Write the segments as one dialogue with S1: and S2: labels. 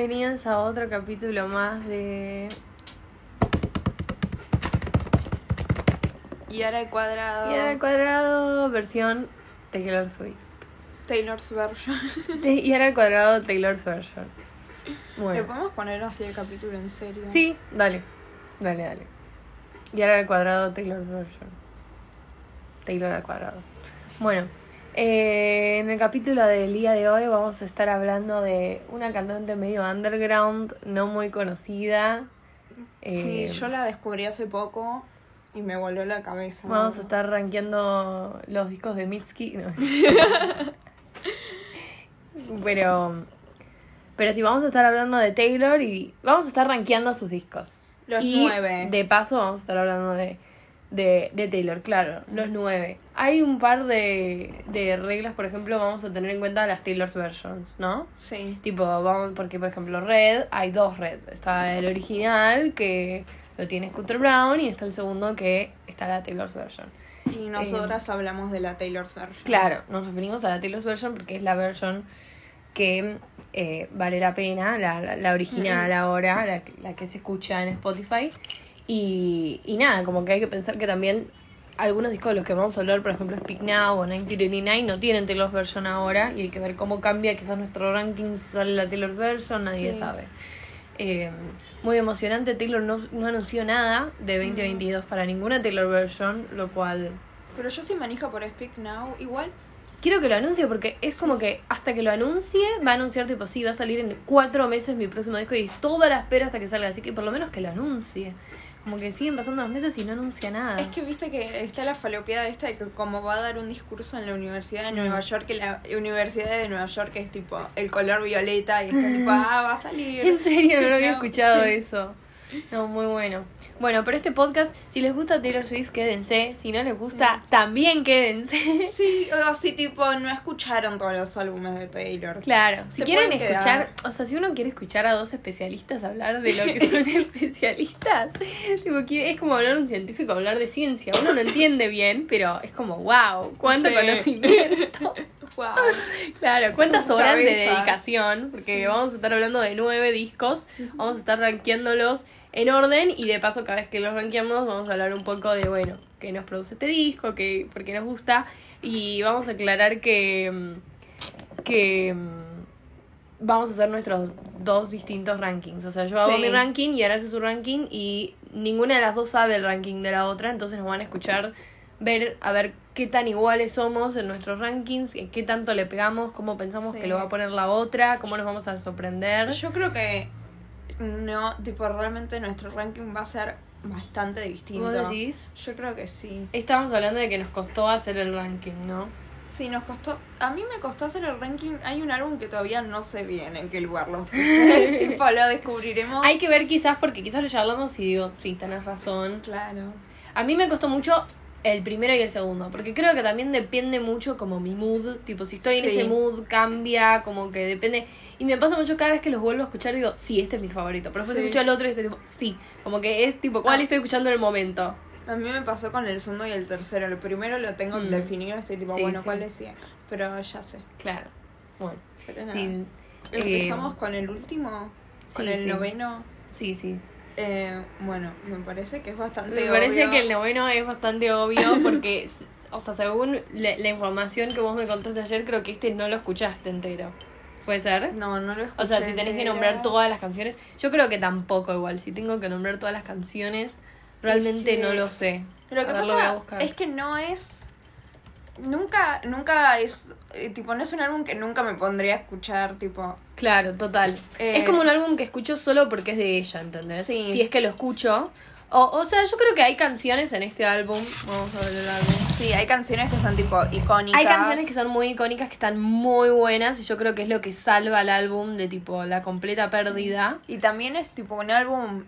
S1: Bienvenidos a otro capítulo más de.
S2: Y ahora el cuadrado.
S1: Y al cuadrado, versión Taylor Swift.
S2: Taylor's version.
S1: Y ahora al cuadrado, Taylor's version.
S2: ¿Le
S1: Bueno.
S2: podemos poner así el capítulo en serio?
S1: Sí, dale. Dale, dale. Y ahora al cuadrado, Taylor's version. Taylor al cuadrado. Bueno. Eh, en el capítulo del día de hoy vamos a estar hablando de una cantante medio underground, no muy conocida.
S2: Sí,
S1: Eh,
S2: yo la descubrí hace poco y me voló la cabeza.
S1: Vamos a estar rankeando los discos de Mitski. no. pero. Pero sí, vamos a estar hablando de Taylor y vamos a estar rankeando sus discos.
S2: Los
S1: y
S2: nueve.
S1: De paso, vamos a estar hablando de, de, de Taylor, claro, los nueve. Hay un par de, de reglas, por ejemplo, vamos a tener en cuenta las Taylor's versions, ¿no?
S2: Sí.
S1: Tipo, vamos, porque por ejemplo, Red, hay dos Red. Está el original, que lo tiene Scooter Brown, y está el segundo, que está la Taylor's version.
S2: Y nosotras hablamos de la Taylor's version.
S1: Eh, Claro, nos referimos a la Taylor's version porque es la version que eh, vale la pena, la, la, la original ahora, la, la que se escucha en Spotify. Y, y nada, como que hay que pensar que también algunos discos de los que vamos a hablar, por ejemplo, Speak Now o 1989, no tienen Taylor's version ahora y hay que ver cómo cambia quizás nuestro ranking sale la Taylor's version, nadie
S2: Sí.
S1: sabe. Eh, muy emocionante, Taylor no, no anunció nada de 2022 para ninguna Taylor version, lo cual
S2: Pero yo estoy manija por Speak Now. Igual,
S1: Quiero que lo anuncie porque es como que hasta que lo anuncie va a anunciar tipo sí, va a salir en cuatro meses mi próximo disco y toda la espera hasta que salga, así que por lo menos que lo anuncie. Como que siguen pasando los meses y no anuncia nada.
S2: es que viste que está la falopeada esta de que como va a dar un discurso en la Universidad de Nueva
S1: Mm.
S2: York, que la Universidad de Nueva York es tipo el color violeta y está tipo, ah, va a salir.
S1: En serio, no lo había escuchado eso. No, muy bueno. Bueno, pero este podcast, si les gusta Taylor Swift, quédense. Si no les gusta, también quédense.
S2: Sí, o si tipo no escucharon todos los álbumes de Taylor.
S1: Claro, si quieren escuchar,
S2: quedar.
S1: o sea, si uno quiere escuchar a dos especialistas hablar de lo que son especialistas, tipo, es como hablar un científico, hablar de ciencia. Uno no entiende bien, pero es como, wow, cuánto
S2: Sí.
S1: conocimiento.
S2: Wow.
S1: Claro, cuántas
S2: Sus
S1: horas de dedicación, porque vamos a estar hablando de nueve discos, vamos a estar rankeándolos en orden y de paso cada vez que los rankeamos vamos a hablar un poco de, bueno, qué nos produce este disco, qué, por qué nos gusta y vamos a aclarar que, mm, que mm, vamos a hacer nuestros dos distintos rankings. O sea, yo hago
S2: Sí.
S1: mi ranking y ahora hace su ranking y ninguna de las dos sabe el ranking de la otra, entonces nos van a escuchar ver a ver qué tan iguales somos en nuestros rankings, qué qué tanto le pegamos, cómo pensamos
S2: Sí.
S1: que lo va a poner la otra, cómo nos vamos a sorprender.
S2: Yo creo que no, tipo, realmente nuestro ranking va a ser bastante distinto.
S1: ¿Vos decís?
S2: Yo creo que sí.
S1: Estábamos hablando de que nos costó hacer el ranking, ¿no?
S2: Sí, nos costó. A mí me costó hacer el ranking. Hay un álbum que todavía no sé bien en qué lugar lo tipo, lo descubriremos.
S1: Hay que ver quizás, porque quizás lo charlamos y digo, sí, tenés razón.
S2: Claro.
S1: A mí me costó mucho el primero y el segundo, porque creo que también depende mucho como mi mood, tipo si estoy en
S2: Sí.
S1: ese mood cambia, como que depende. Y me pasa mucho cada vez que los vuelvo a escuchar, digo, sí, este es mi favorito, pero después
S2: Sí.
S1: escucho el otro y estoy tipo, sí, como que es tipo, ¿cuál
S2: Ah.
S1: estoy escuchando en el momento?
S2: A mí me pasó con el segundo y el tercero. El primero lo tengo
S1: Mm.
S2: definido. Estoy tipo,
S1: Sí,
S2: bueno. ¿cuál decía? Pero ya sé.
S1: Claro. Bueno,
S2: Pero nada.
S1: sí.
S2: Empezamos
S1: Eh,
S2: con el último. Con el noveno.
S1: Sí, sí.
S2: Eh, bueno, me parece que es bastante
S1: Me parece
S2: obvio.
S1: que el noveno es bastante obvio porque, o sea, según la, la información que vos me contaste ayer, creo que este no lo escuchaste entero. ¿Puede ser?
S2: No, no lo escuché.
S1: O sea, si tenés que nombrar todas las canciones, yo creo que tampoco igual. Si tengo que nombrar todas las canciones, realmente
S2: que-
S1: no lo sé.
S2: Lo que
S1: lo
S2: pasa es que no es. Nunca, nunca es. eh, tipo, no es un álbum que nunca me pondría a escuchar, tipo.
S1: Claro, total.
S2: Eh,
S1: es como un álbum que escucho solo porque es de ella, ¿entendés?
S2: Sí.
S1: Si es que lo escucho. O, o sea, yo creo que hay canciones en este álbum. Vamos a ver el álbum.
S2: Sí, hay canciones que son tipo icónicas.
S1: Hay canciones que son muy icónicas, que están muy buenas, y yo creo que es lo que salva al álbum de tipo la completa pérdida.
S2: Y también es tipo un álbum.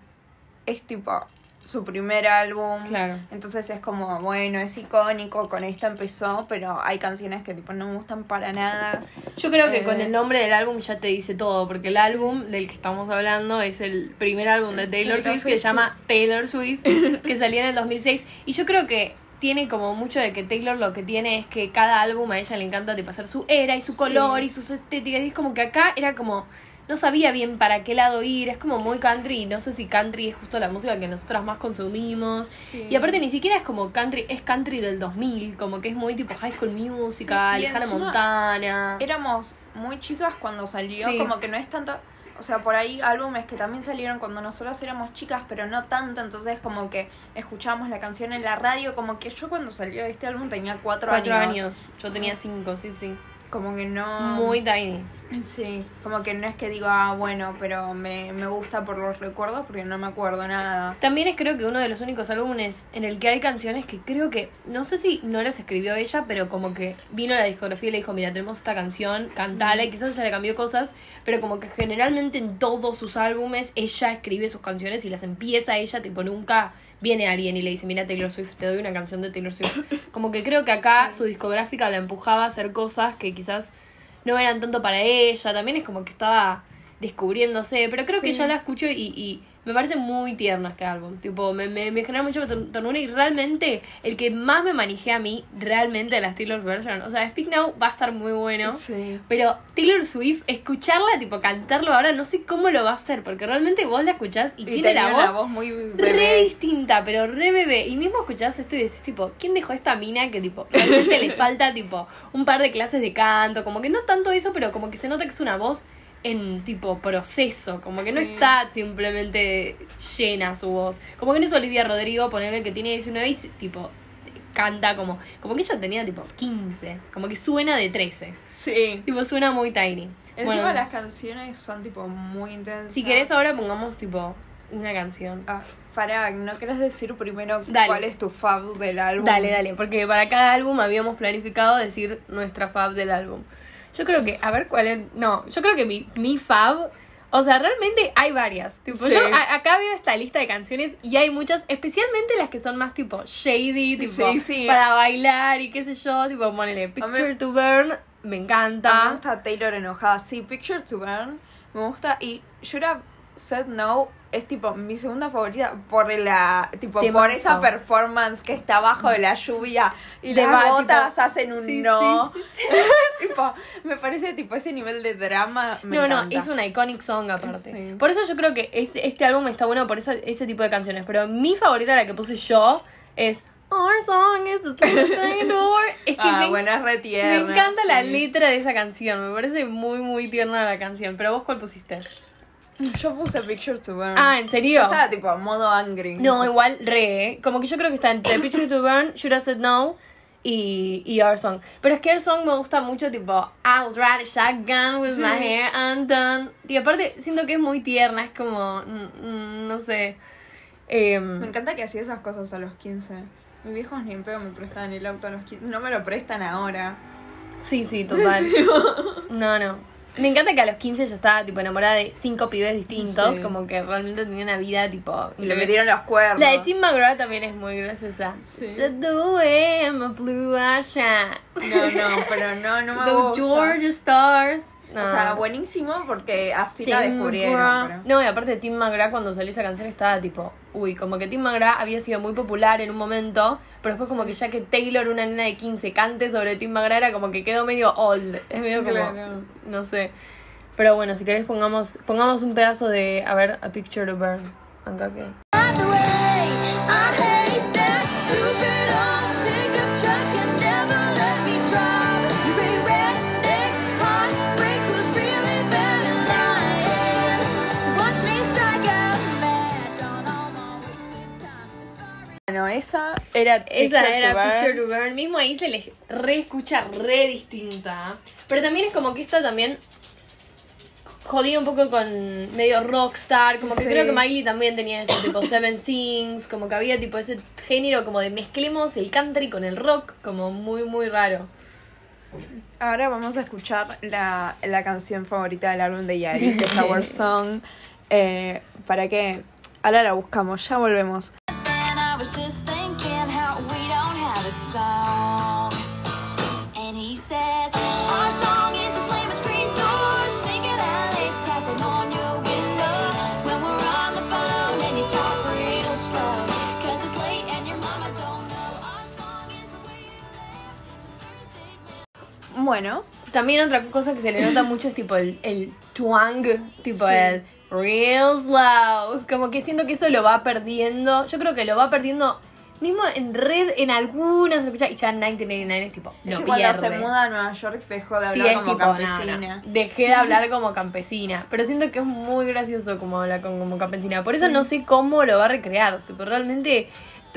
S2: Es tipo su primer álbum.
S1: Claro.
S2: Entonces es como, bueno, es icónico, con esto empezó, pero hay canciones que tipo no me gustan para nada.
S1: Yo creo que
S2: Eh.
S1: con el nombre del álbum ya te dice todo, porque el álbum del que estamos hablando es el primer álbum de Taylor
S2: Taylor
S1: Swift que se llama Taylor Swift, que salió en el 2006. Y yo creo que tiene como mucho de que Taylor lo que tiene es que cada álbum a ella le encanta tipo hacer su era y su color
S2: Sí.
S1: y sus estéticas. Y es como que acá era como. No sabía bien para qué lado ir. Es como muy country. No sé si country es justo la música que nosotras más consumimos. Y aparte ni siquiera es como country, es country del 2000, como que es muy tipo High School Musical,
S2: Sí,
S1: Hannah Montana.
S2: éramos muy chicas cuando salió,
S1: Sí.
S2: como que no es tanto, o sea, por ahí álbumes que también salieron cuando nosotras éramos chicas, pero no tanto, entonces como que escuchábamos la canción en la radio, como que yo cuando salió este álbum tenía cuatro,
S1: Cuatro
S2: años.
S1: años. Yo tenía cinco, sí, sí.
S2: Como que no...
S1: Muy tiny.
S2: Sí, como que no es que digo, ah, bueno, pero me, me gusta por los recuerdos porque no me acuerdo nada.
S1: También es creo que uno de los únicos álbumes en el que hay canciones que creo que, no sé si no las escribió ella, pero como que vino la discografía y le dijo, mira, tenemos esta canción, cantala, y quizás se le cambió cosas, pero como que generalmente en todos sus álbumes ella escribe sus canciones y las empieza ella, tipo nunca viene alguien y le dice, mira Taylor Swift, te doy una canción de Taylor Swift. Como que creo que acá su discográfica la empujaba a hacer cosas que quizás no eran tanto para ella, también es como que estaba descubriéndose, pero creo que yo la escucho y, y me parece muy tierno este álbum, tipo, me, me, me genera mucha ter- ternura y realmente el que más me manejé a mí, realmente de las Taylor version, o sea, Speak Now va a estar muy bueno,
S2: Sí.
S1: pero Taylor Swift, escucharla, tipo, cantarlo ahora, no sé cómo lo va a hacer, porque realmente vos la escuchás y,
S2: Y
S1: tiene la voz
S2: voz muy
S1: re
S2: bebé.
S1: distinta, pero re bebé. Y mismo escuchás esto y decís, tipo, ¿quién dejó esta mina que, tipo, realmente le falta, tipo, un par de clases de canto? Como que no tanto eso, pero como que se nota que es una voz en, tipo, proceso. Como que no está simplemente llena su voz. Como que no es Olivia Rodrigo, ponerle que tiene 19 y, tipo, canta como... Como que ella tenía, tipo, 15. Como que suena de 13.
S2: Sí.
S1: Tipo, suena muy tiny.
S2: Encima
S1: Bueno,
S2: las canciones son tipo muy intensas.
S1: si querés ahora pongamos, tipo, una canción.
S2: Ah, para, ¿no querés decir primero
S1: Dale.
S2: cuál es tu fab del álbum?
S1: Dale, dale, porque para cada álbum habíamos planificado decir nuestra fab del álbum. Yo creo que, a ver cuál es. No, yo creo que mi, mi fab. O sea, realmente hay varias. Tipo,
S2: Sí.
S1: yo a- acá veo esta lista de canciones y hay muchas, especialmente las que son más tipo shady, tipo
S2: Sí, sí.
S1: para bailar y qué sé yo, tipo ponele Picture to Burn, me
S2: A mí me
S1: encanta.
S2: gusta Taylor enojada. Sí, Picture to Burn. Me gusta. Y Should Have Said No es tipo mi segunda favorita por la tipo por esa performance que está bajo de la lluvia y
S1: De
S2: las
S1: tipo-
S2: hacen un
S1: Sí,
S2: no.
S1: sí,
S2: tipo, me parece tipo ese nivel de drama. Me
S1: no,
S2: encanta.
S1: no, es una iconic song aparte. Por eso yo creo que este, este álbum está bueno por esa- ese tipo de canciones. Pero mi favorita, la que puse yo, es Our song is the door. Es que
S2: ah,
S1: me,
S2: bueno, es re
S1: me encanta la letra de esa canción. Me parece muy, muy tierna la canción. Pero vos, ¿cuál pusiste?
S2: Yo puse Picture to Burn.
S1: Ah, ¿en
S2: Yo
S1: serio?
S2: estaba tipo a modo angry.
S1: No, igual re. ¿eh? Como que yo creo que está entre Picture to Burn, Should Have Said No y, y Our Song. Pero es que Our Song me gusta mucho, tipo, I was riding shotgun with my hair undone. Y aparte, siento que es muy tierna, es como, mm, mm, no sé. Em,
S2: Me encanta que hacía esas cosas a los 15. Mis viejos ni en pedo me prestan el auto a los 15. No me lo prestan ahora.
S1: sí, sí, total. No, no. Me encanta que a los 15 ya estaba, tipo, enamorada de cinco pibes distintos.
S2: Sí.
S1: Como que realmente tenía una vida, tipo...
S2: Y le metieron los cuernos.
S1: La de Tim McGraw también es muy graciosa.
S2: Sí.
S1: The way my blue shine.
S2: No, no, pero no, no me
S1: The
S2: gusta.
S1: Georgia Stars. No.
S2: O sea, buenísimo porque así la descubrieron. Pero-
S1: No, y aparte Tim McGraw cuando salió esa canción estaba tipo, uy, como que Tim McGraw había sido muy popular en un momento, pero después como que ya que Taylor, una nena de 15, cante sobre Tim McGraw era como que quedó medio old. Es medio como,
S2: Claro.
S1: no sé. Pero bueno, si querés pongamos, pongamos un pedazo de, a ver, A Picture to Burn. Acá que...
S2: esa era Picture
S1: Esa
S2: to
S1: era
S2: Burn.
S1: Picture to Burn. Mismo ahí se les re escucha re distinta. Pero también es como que esta también jodía un poco con medio rockstar. Como que
S2: Sí.
S1: creo que Miley también tenía eso, tipo Seven Things. Como que había tipo ese género como de mezclemos el country con el rock. Como muy, muy raro.
S2: Ahora vamos a escuchar la, la canción favorita del álbum de Yari, que es Our Song. Eh, para que ahora la buscamos, ya volvemos. Bueno.
S1: También otra cosa que se le nota mucho es tipo el, el twang, tipo
S2: Sí.
S1: el real slow. Como que siento que eso lo va perdiendo. Yo creo que lo va perdiendo mismo en red, en algunas, se escucha, y ya en 1989 es tipo,
S2: Es
S1: lo
S2: que cuando se muda a Nueva York dejó de hablar
S1: es
S2: como
S1: tipo,
S2: campesina.
S1: no. Dejé de hablar como campesina. Pero siento que es muy gracioso como habla con- como campesina. Por eso no sé cómo lo va a recrear. Tipo, realmente te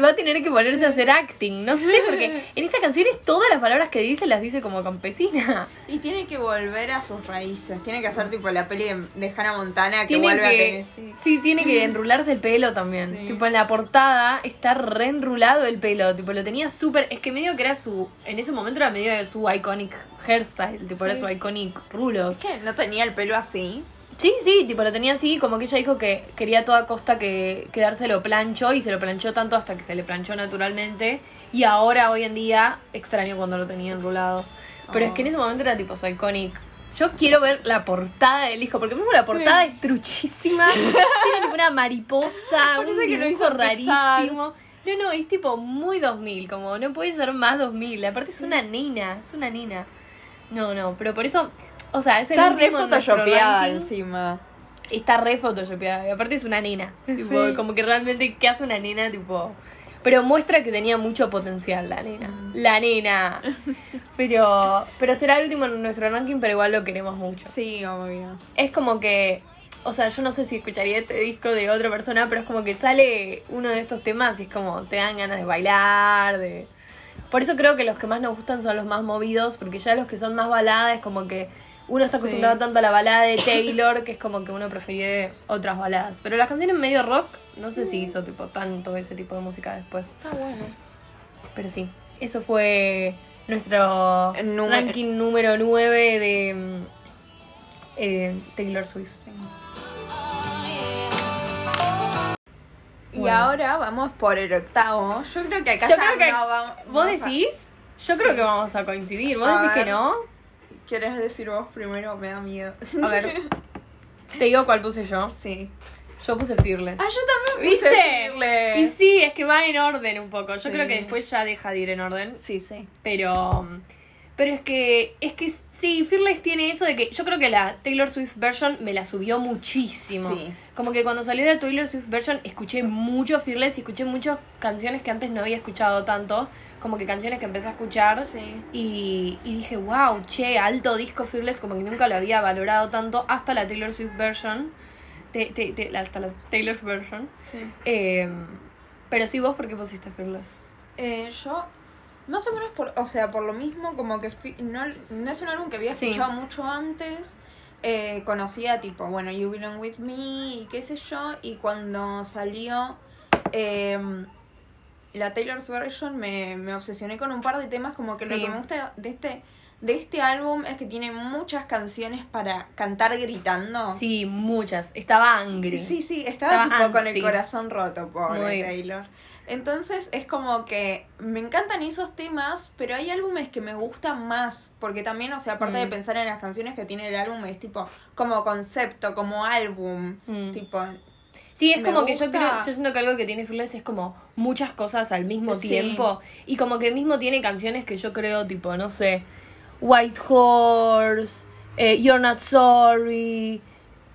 S1: va a tener que ponerse a hacer acting. No sé, porque en esta canción es todas las palabras que dice las dice como campesina.
S2: Y tiene que volver a sus raíces. Tiene que hacer tipo la peli de, Hannah Montana que
S1: Tiene
S2: vuelve a Tennessee.
S1: sí, tiene que enrularse el pelo también.
S2: Sí.
S1: Tipo, en la portada está reenrulado el pelo. Tipo, lo tenía súper. Es que medio que era su. En ese momento era medio de su iconic hairstyle. Tipo, era
S2: Sí.
S1: su iconic rulos.
S2: Es que no tenía el pelo así.
S1: Sí, sí, tipo lo tenía así, como que ella dijo que quería a toda costa que quedárselo plancho y se lo planchó tanto hasta que se le planchó naturalmente. Y ahora, hoy en día, extraño cuando lo tenía enrulado. Pero
S2: Oh.
S1: es que en ese momento era tipo su iconic. Yo quiero ver la portada del hijo, porque mismo la portada es truchísima. Tiene tipo una mariposa, un
S2: Parece que lo
S1: dibujo rarísimo. No, no, es tipo muy 2000, como no puede ser más 2000. Aparte es una nena, es una nena. No, no, pero por eso, o sea, es el
S2: Está re
S1: último en nuestro
S2: photoshopeada
S1: ranking.
S2: encima.
S1: Está re photoshopeada. Y aparte es una nena. Tipo,
S2: Sí.
S1: como que realmente, ¿qué hace una nena? Tipo. Pero muestra que tenía mucho potencial la nena.
S2: Mm.
S1: La nena. Pero. Pero será el último en nuestro ranking, pero igual lo queremos mucho.
S2: Sí, obvio.
S1: Es como que. O sea, yo no sé si escucharía este disco de otra persona, pero es como que sale uno de estos temas y es como te dan ganas de bailar, de. Por eso creo que los que más nos gustan son los más movidos, porque ya los que son más baladas es como que uno está acostumbrado
S2: Sí.
S1: tanto a la balada de Taylor que es como que uno prefiere otras baladas. Pero las canciones medio rock, no sé si hizo tipo tanto ese tipo de música después.
S2: Está bueno.
S1: Pero sí, eso fue nuestro
S2: número-
S1: ranking número 9 de mm, eh, Taylor Swift.
S2: Y
S1: Bueno.
S2: ahora vamos por el octavo. Yo creo que acá
S1: Yo creo que
S2: no vamos.
S1: ¿Vos
S2: vamos a-
S1: decís? Yo creo
S2: Sí.
S1: que vamos a coincidir. ¿Vos
S2: A
S1: decís que no?
S2: ¿Quieres decir vos primero? Me da miedo.
S1: A ver. Te digo cuál puse yo.
S2: Sí.
S1: Yo puse Fearless.
S2: Ah, yo también puse
S1: ¿Viste?
S2: Fearless.
S1: Y sí, es que va en orden un poco. Yo
S2: Sí.
S1: creo que después ya deja de ir en orden.
S2: Sí, sí.
S1: Pero. Pero es que. Es que sí, Fearless tiene eso de que. Yo creo que la Taylor Swift version me la subió muchísimo.
S2: Sí.
S1: Como que cuando salió la Taylor Swift version escuché mucho Fearless y escuché muchas canciones que antes no había escuchado tanto. Como que canciones que empecé a escuchar.
S2: Sí.
S1: Y, y dije, wow, che, alto disco Fearless, como que nunca lo había valorado tanto hasta la Taylor Swift version. Te- te- te- la- hasta la Taylor version.
S2: sí.
S1: Eh, pero sí, vos, ¿por qué pusiste Fearless?
S2: Eh, yo, más o menos por, o sea, por lo mismo, como que no, no es un álbum que había
S1: Sí.
S2: escuchado mucho antes. Eh, conocía tipo, bueno, You Belong With Me y qué sé yo. Y cuando salió eh, la Taylor's version me, me obsesioné con un par de temas. Como que lo que me gusta de este, de este álbum es que tiene muchas canciones para cantar gritando.
S1: Sí, muchas. Estaba angry.
S2: Sí, sí, estaba,
S1: Estaba
S2: tipo con el corazón roto, pobre
S1: Muy.
S2: Taylor. Entonces es como que me encantan esos temas, pero hay álbumes que me gustan más, porque también, o sea, aparte de
S1: Mm.
S2: pensar en las canciones que tiene el álbum, es tipo como concepto, como álbum,
S1: Mm.
S2: tipo...
S1: Sí, es
S2: Me
S1: como que yo creo, yo siento que algo que tiene Fearless es como muchas cosas al mismo
S2: Sí.
S1: tiempo. Y como que mismo tiene canciones que yo creo, tipo, no sé, White Horse, eh, You're Not Sorry,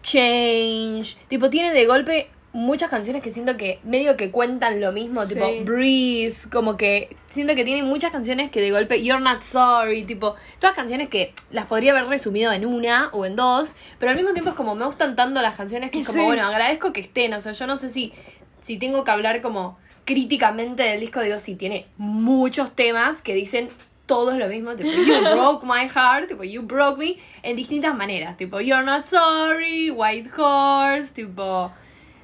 S1: Change. Tipo, tiene de golpe muchas canciones que siento que medio que cuentan lo mismo, tipo
S2: Sí.
S1: Breathe, como que siento que tiene muchas canciones que de golpe You're Not Sorry, tipo, todas canciones que las podría haber resumido en una o en dos, pero al mismo tiempo es como me gustan tanto las canciones que es como,
S2: Sí.
S1: bueno, agradezco que estén, o sea, yo no sé si si tengo que hablar como críticamente del disco, digo, si tiene muchos temas que dicen todos lo mismo, tipo, you broke my heart, tipo, you broke me, en distintas maneras, tipo, you're not sorry, white horse, tipo,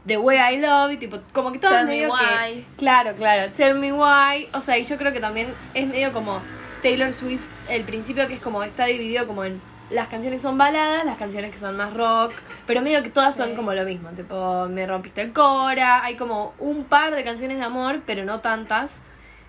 S1: the way I love you, tipo, como que todas
S2: Tell me
S1: medio
S2: why.
S1: que, claro, claro, tell me why, o sea, y yo creo que también es medio como Taylor Swift, el principio que es como, está dividido como en las canciones son baladas, las canciones que son más rock, pero medio que todas son como lo mismo, tipo, me rompiste el cora, hay como un par de canciones de amor, pero no tantas.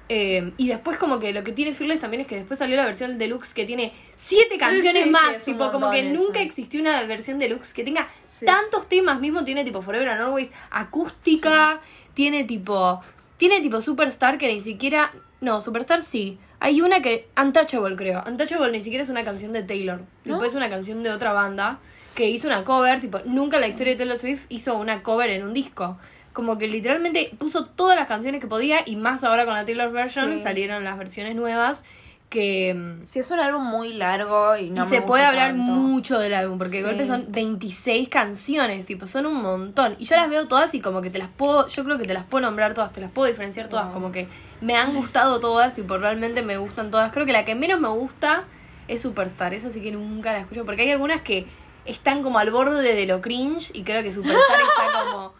S1: Eh, y después como que lo que tiene Fearless también es que después salió la versión deluxe que tiene siete canciones
S2: sí,
S1: más, tipo como que nunca
S2: eso.
S1: existió una versión deluxe que tenga
S2: Sí.
S1: tantos temas, mismo tiene tipo Forever and Always acústica, tiene tipo Tiene tipo Superstar que ni siquiera. No, Superstar sí. Hay una que. Untouchable, creo. Untouchable ni siquiera es una canción de Taylor. Tipo,
S2: ¿No?
S1: es una canción de otra banda que hizo una cover. Tipo, nunca en la historia de Taylor Swift hizo una cover en un disco. Como que literalmente puso todas las canciones que podía y más ahora con la Taylor version
S2: Sí.
S1: salieron las versiones nuevas que.
S2: Sí, es un álbum muy largo y no
S1: y
S2: me
S1: se
S2: gusta
S1: puede hablar
S2: tanto.
S1: mucho del álbum, porque de
S2: Sí.
S1: golpe son 26 canciones, tipo, son un montón. Y yo las veo todas y como que te las puedo, yo creo que te las puedo nombrar todas, te las puedo diferenciar todas, como que me han gustado todas, tipo, realmente me gustan todas. Creo que la que menos me gusta es Superstar, esa sí que nunca la escucho, porque hay algunas que están como al borde de lo cringe y creo que Superstar está como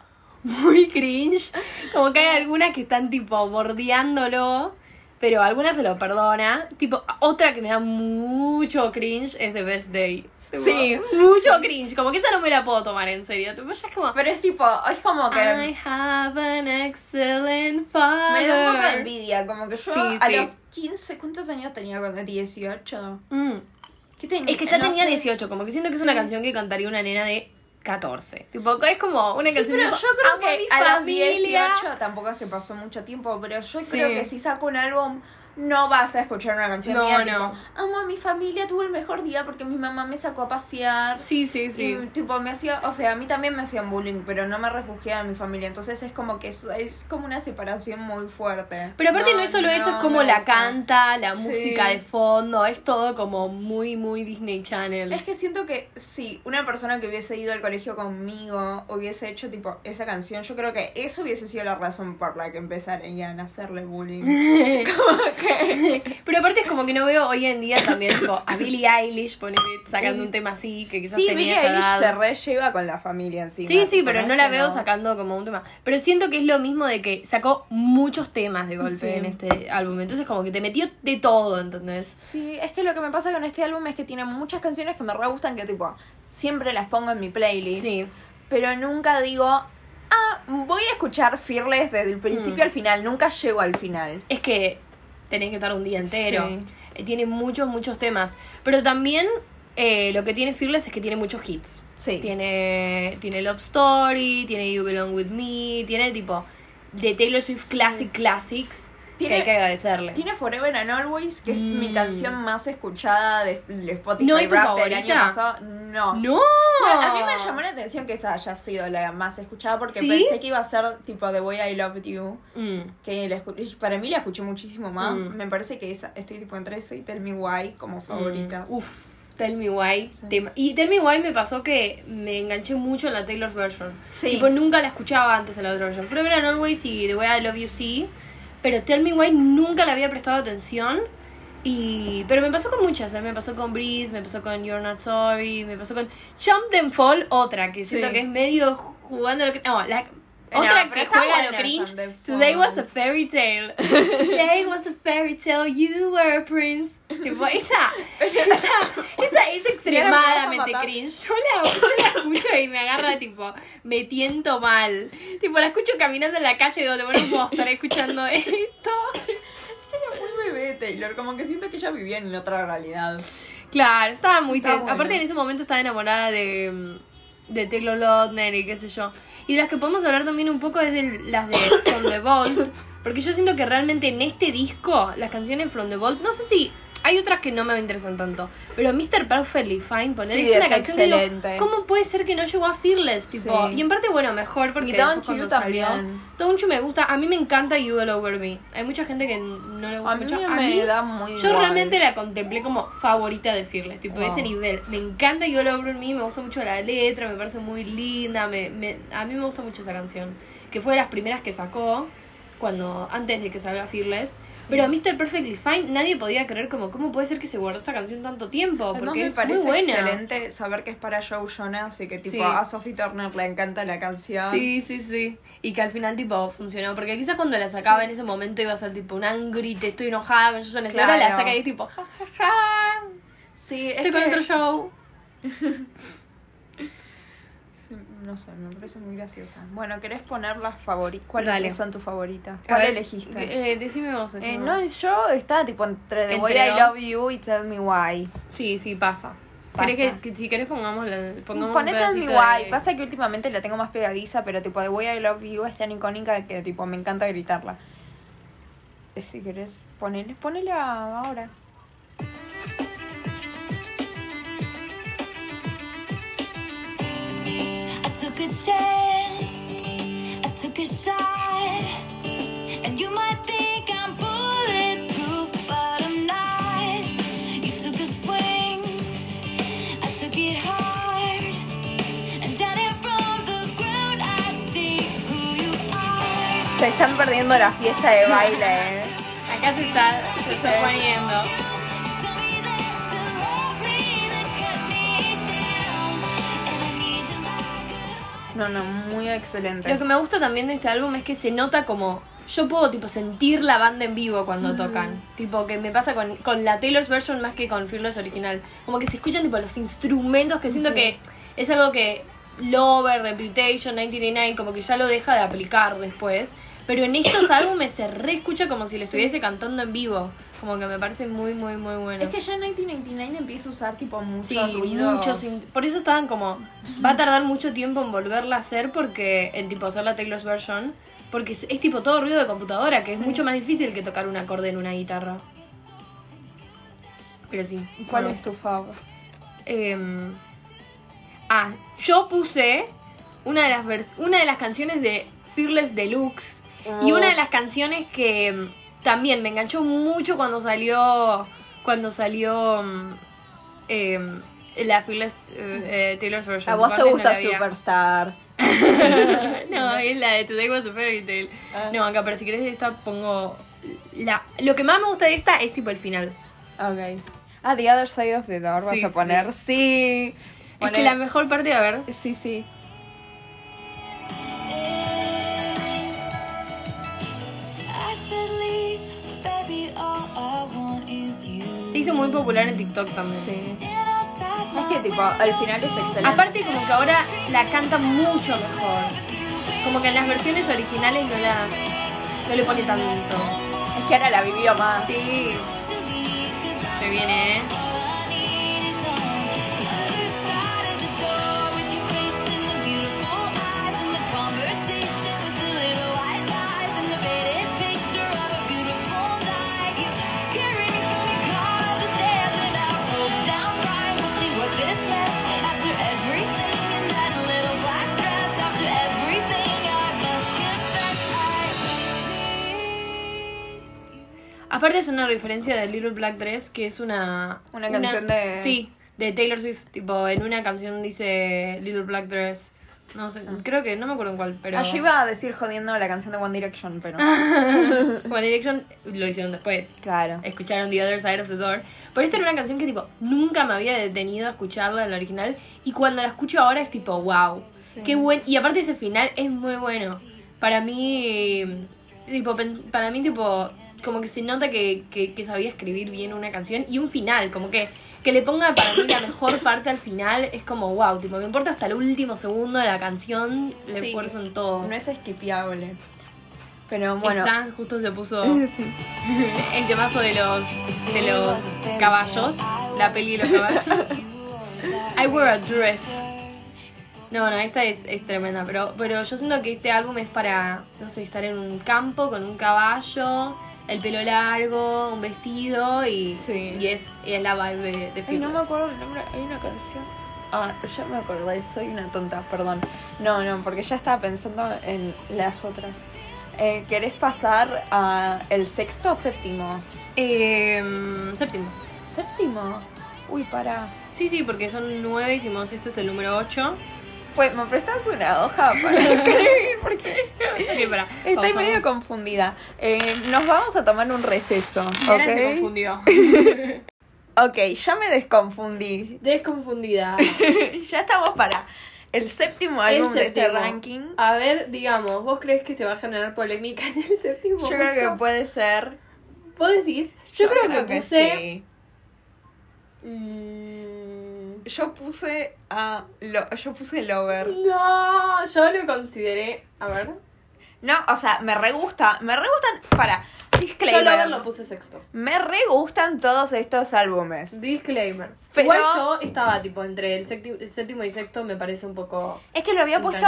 S1: muy cringe. Como que hay algunas que están tipo bordeándolo. Pero algunas se lo perdona. Tipo, otra que me da mucho cringe es The Best Day. Tipo,
S2: Sí.
S1: Mucho cringe. Como que esa no me la puedo tomar en serio. Tipo, ya es como.
S2: Pero es tipo, es como que
S1: I have an excellent father.
S2: me da un poco de envidia. Como que yo
S1: Sí,
S2: a
S1: sí.
S2: los 15, ¿cuántos años tenía cuando 18?
S1: Mm.
S2: ¿Qué tenía?
S1: Es que ya
S2: No
S1: tenía
S2: sé.
S1: 18. Como que siento que es una canción que cantaría una nena de 14. Tipo, es como una
S2: Sí,
S1: canción
S2: pero
S1: tipo,
S2: yo creo
S1: "Amo a mi
S2: que a los
S1: familia".
S2: 18 tampoco es que pasó mucho tiempo, pero yo
S1: Sí.
S2: creo que si saco un álbum no vas a escuchar una canción
S1: No,
S2: mía
S1: no.
S2: tipo, amo a mi familia, tuve el mejor día porque mi mamá me sacó a pasear.
S1: Sí, sí, sí.
S2: Y tipo me hacía, o sea, a mí también me hacían bullying, pero no me refugiaba en mi familia, entonces es como que es, es como una separación muy fuerte.
S1: Pero aparte no, es solo eso, es como la canta, la
S2: Sí.
S1: música de fondo, es todo como muy, muy Disney Channel.
S2: Es que siento que si una persona que hubiese ido al colegio conmigo hubiese hecho tipo esa canción, yo creo que eso hubiese sido la razón por la que empezarían a hacerle bullying. como que
S1: Pero aparte es como que no veo hoy en día también tipo, a Billie Eilish poner, sacando un tema así, que quizás
S2: sí,
S1: tenía
S2: Billie
S1: esa
S2: Eilish
S1: edad.
S2: se re lleva con la familia encima.
S1: Sí, sí, pero no la veo
S2: no.
S1: sacando como un tema. Pero siento que es lo mismo de que sacó muchos temas de golpe
S2: Sí.
S1: en este álbum. Entonces como que te metió de todo, ¿entendés?
S2: Sí, es que lo que me pasa con este álbum es que tiene muchas canciones que me re gustan que tipo siempre las pongo en mi playlist.
S1: Sí.
S2: pero nunca digo, ah, voy a escuchar Fearless desde el principio
S1: Mm.
S2: al final, nunca llego al final.
S1: Es que tenés que estar un día entero.
S2: Sí.
S1: Eh, Tiene muchos, muchos temas. Pero también eh, lo que tiene Fearless es que tiene muchos hits.
S2: Sí.
S1: Tiene, tiene Love Story, tiene You Belong With Me, tiene tipo de Taylor Swift Classic Classics
S2: Tiene-
S1: que hay que agradecerle.
S2: Tiene Forever and Always, que es
S1: Mm.
S2: mi canción más escuchada de, de Spotify
S1: ¿No es
S2: Rap del año pasado. No.
S1: ¡No!
S2: A mí me llamó la atención que esa haya sido la más escuchada porque
S1: ¿Sí?
S2: pensé que iba a ser tipo The Way I Loved You.
S1: Mm.
S2: Que la para mí la escuché muchísimo más.
S1: Mm.
S2: Me parece que esa, estoy tipo entre esa y Tell Me Why como favoritas.
S1: Mm. Uf, Tell Me Why.
S2: Sí.
S1: Y Tell Me Why me pasó que me enganché mucho en la Taylor's version.
S2: Sí.
S1: Tipo, nunca la escuchaba antes en la otra version. Forever and Always y The Way I Love You sí. Pero Tell Me Why nunca le había prestado atención. Y, pero me pasó con muchas, ¿eh? me pasó con Breeze, me pasó con You're Not Sorry, me pasó con Jump Then Fall, otra que siento
S2: Sí.
S1: que es medio jugando lo que... No, la, otra
S2: pero
S1: que juega lo cringe. Today was a fairy tale. Today was a fairy tale, you were a prince. Tipo, esa, esa, esa es extremadamente cringe. Yo la, yo la escucho y me agarra, tipo, me tiento mal. Tipo, la escucho caminando en la calle donde bueno, no puedo estar escuchando esto.
S2: Era muy bebé Taylor, como que siento que ella vivía en otra realidad.
S1: Claro, estaba muy
S2: Está
S1: ten-
S2: bueno.
S1: Aparte en ese momento estaba enamorada de, de Taylor Lautner y qué sé yo. Y las que podemos hablar también un poco es de las de From the Vault. Porque yo siento que realmente en este disco, las canciones From the Vault, no sé si hay otras que no me interesan tanto. Pero Mr. Perfectly Fine, poner
S2: Sí,
S1: es una
S2: es
S1: canción que digo,
S2: excelente.
S1: ¿cómo puede ser que no llegó a Fearless? Tipo,
S2: Sí.
S1: Y en parte, bueno, mejor porque
S2: Y Don't You
S1: salió-
S2: también.
S1: Don't You me gusta. A mí me encanta You All Over Me. Hay mucha gente que no le gusta
S2: A mí
S1: mucho.
S2: me da muy
S1: Yo
S2: igual.
S1: realmente la contemplé como favorita de Fearless, tipo
S2: Wow.
S1: ese nivel. Me encanta You All Over Me, me gusta mucho la letra, me parece muy linda, me, me- a mí me gusta mucho esa canción, que fue de las primeras que sacó cuando antes de que salga Fearless. Pero a Mr. Perfectly Fine nadie podía creer como cómo puede ser que se guardó esta canción tanto tiempo,
S2: Además
S1: porque
S2: me
S1: es
S2: parece
S1: muy buena.
S2: excelente saber que es para Joe Jonas y que tipo
S1: Sí.
S2: a Sophie Turner le encanta la canción.
S1: Sí, sí, sí. Y que al final, tipo, funcionó. Porque quizás cuando la sacaba en ese momento iba a ser tipo un angry, te estoy enojada con Jonas. Y ahora la
S2: Claro.
S1: saca y es tipo, ja, ja, ja.
S2: Sí, es
S1: Estoy con
S2: que-
S1: otro show.
S2: No sé, me parece muy graciosa. Bueno, ¿querés poner las favoritas? ¿Cuáles
S1: Dale.
S2: son tus favoritas? ¿Cuál
S1: ver,
S2: elegiste?
S1: Eh, decime vos.
S2: Eh,
S1: decime
S2: no,
S1: vos.
S2: yo estaba tipo entre The Way I. Love You y Tell Me Why.
S1: Sí, sí, pasa. ¿Querés
S2: pasa.
S1: que, que- si querés pongamos la, pongamos
S2: Ponete
S1: pedacito
S2: guay.
S1: de-
S2: Pasa que últimamente la tengo más pegadiza, pero tipo The Way I Love You es tan icónica que tipo me encanta gritarla. Eh, Si querés, ponele, ponela ahora.
S3: Took a chance, I took a shot, and you might think I'm bulletproof, but I'm not. You took a swing, I took it hard, and down it from the ground I see who you are.
S2: Se están perdiendo la fiesta de baile, eh.
S1: Acá se está, se está poniendo.
S2: No, no, muy excelente.
S1: Lo que me gusta también de este álbum es que se nota como. Yo puedo tipo sentir la banda en vivo cuando tocan. Tipo que me pasa con, con la Taylor's version más que con Fearless original. Como que se escuchan tipo los instrumentos que siento
S2: Sí.
S1: que es algo que Lover, Reputation, 1989 como que ya lo deja de aplicar después. Pero en estos álbumes se reescucha como si le estuviese cantando en vivo. Como que me parece muy, muy, muy bueno.
S2: Es que ya en 1999 empieza a usar tipo mucho
S1: Sí, muchos. Por eso estaban como. Va a tardar mucho tiempo en volverla a hacer porque. En tipo hacer la Taylor's version. Porque es, es tipo todo ruido de computadora, que es mucho más difícil que tocar un acorde en una guitarra. Pero sí.
S2: ¿Cuál
S1: bueno.
S2: es tu fav?
S1: Em, ah, yo puse una de las vers- una de las canciones de Fearless Deluxe y
S2: Oh.
S1: una de las canciones que em, también me enganchó mucho cuando salió cuando salió em, em, la Fearless eh, eh, Taylor's version.
S2: A vos te
S1: no
S2: gusta. Superstar.
S1: no, es la de Today Was a Fairy Tale.
S2: Ah.
S1: No, acá, pero si querés esta pongo la lo que más me gusta de esta es tipo el final.
S2: Ok. Ah, The Other Side of the Door vas
S1: Sí,
S2: a poner. Sí.
S1: Es
S2: Poné-
S1: que la mejor parte, a ver,
S2: Sí, sí.
S1: Hizo muy popular en TikTok también.
S2: Sí. Es que tipo, al final es excelente.
S1: Aparte como que ahora la canta mucho mejor. Como que en las versiones originales no la no le pone tanto.
S2: es que ahora la vivió más.
S1: Sí. Se viene, ¿eh? Aparte es una referencia de Little Black Dress, que es una...
S2: Una canción de-
S1: Sí, de Taylor Swift. Tipo, en una canción dice Little Black Dress. No sé, creo que, no me acuerdo en cuál, pero...
S2: Ah, yo iba a decir jodiendo la canción de One Direction, pero.
S1: One Direction lo hicieron después.
S2: claro.
S1: escucharon The Other Side of the Door. Pero esta era una canción que tipo nunca me había detenido a escucharla en la original y cuando la escucho ahora es tipo wow. Qué buen y aparte ese final es muy bueno. Para mí tipo para mí tipo como que se nota que, que, que sabía escribir bien una canción y un final, como que que le ponga para mí la mejor parte al final es como wow, tipo me importa hasta el último segundo de la canción, le
S2: Sí,
S1: esfuerzo en todo.
S2: No es esquipiable. Pero bueno.
S1: Esta justo se puso
S2: Sí.
S1: el temazo de los de los caballos, la peli de los caballos. I wear a dress. No, no, esta es, es tremenda, pero, pero yo siento que este álbum es para, no sé, estar en un campo con un caballo, el pelo largo, un vestido y,
S2: Sí.
S1: y es, y es la vibe de, de
S2: Ay, no me acuerdo el nombre. Hay una canción. Ah, ya me acordé. Soy una tonta, perdón. No, no, porque ya estaba pensando en las otras. Eh, ¿Querés pasar a el sexto o séptimo?
S1: Eh, séptimo.
S2: ¿Séptimo? Uy, para.
S1: Sí, sí, porque son nueve, hicimos, este es el número 8.
S2: Pues, ¿me prestas una hoja para escribir? Porque
S1: para,
S2: estoy medio confundida. Eh, nos vamos a tomar un receso,
S1: se
S2: ¿ok?
S1: confundió.
S2: Ok, ya me desconfundí.
S1: Desconfundida.
S2: ya estamos para el séptimo álbum
S1: El
S2: de este ranking.
S1: A ver, digamos, ¿vos crees que se va a generar polémica en el séptimo?
S2: Yo creo que puede ser.
S1: ¿Vos decís? Yo, creo, que puse...
S2: sí.
S1: Mm,
S2: Yo puse a. Lo, yo puse Lover.
S1: No, yo lo consideré... A ver...
S2: No, o sea, me re gusta. Me re gustan. Para.
S1: Yo
S2: disclaimer.
S1: Lover lo puse sexto.
S2: Me re gustan todos estos álbumes.
S1: Disclaimer.
S2: Pero-
S1: Igual yo estaba tipo entre el, séptimo, el séptimo y sexto me parece un poco
S2: Es que lo había puesto.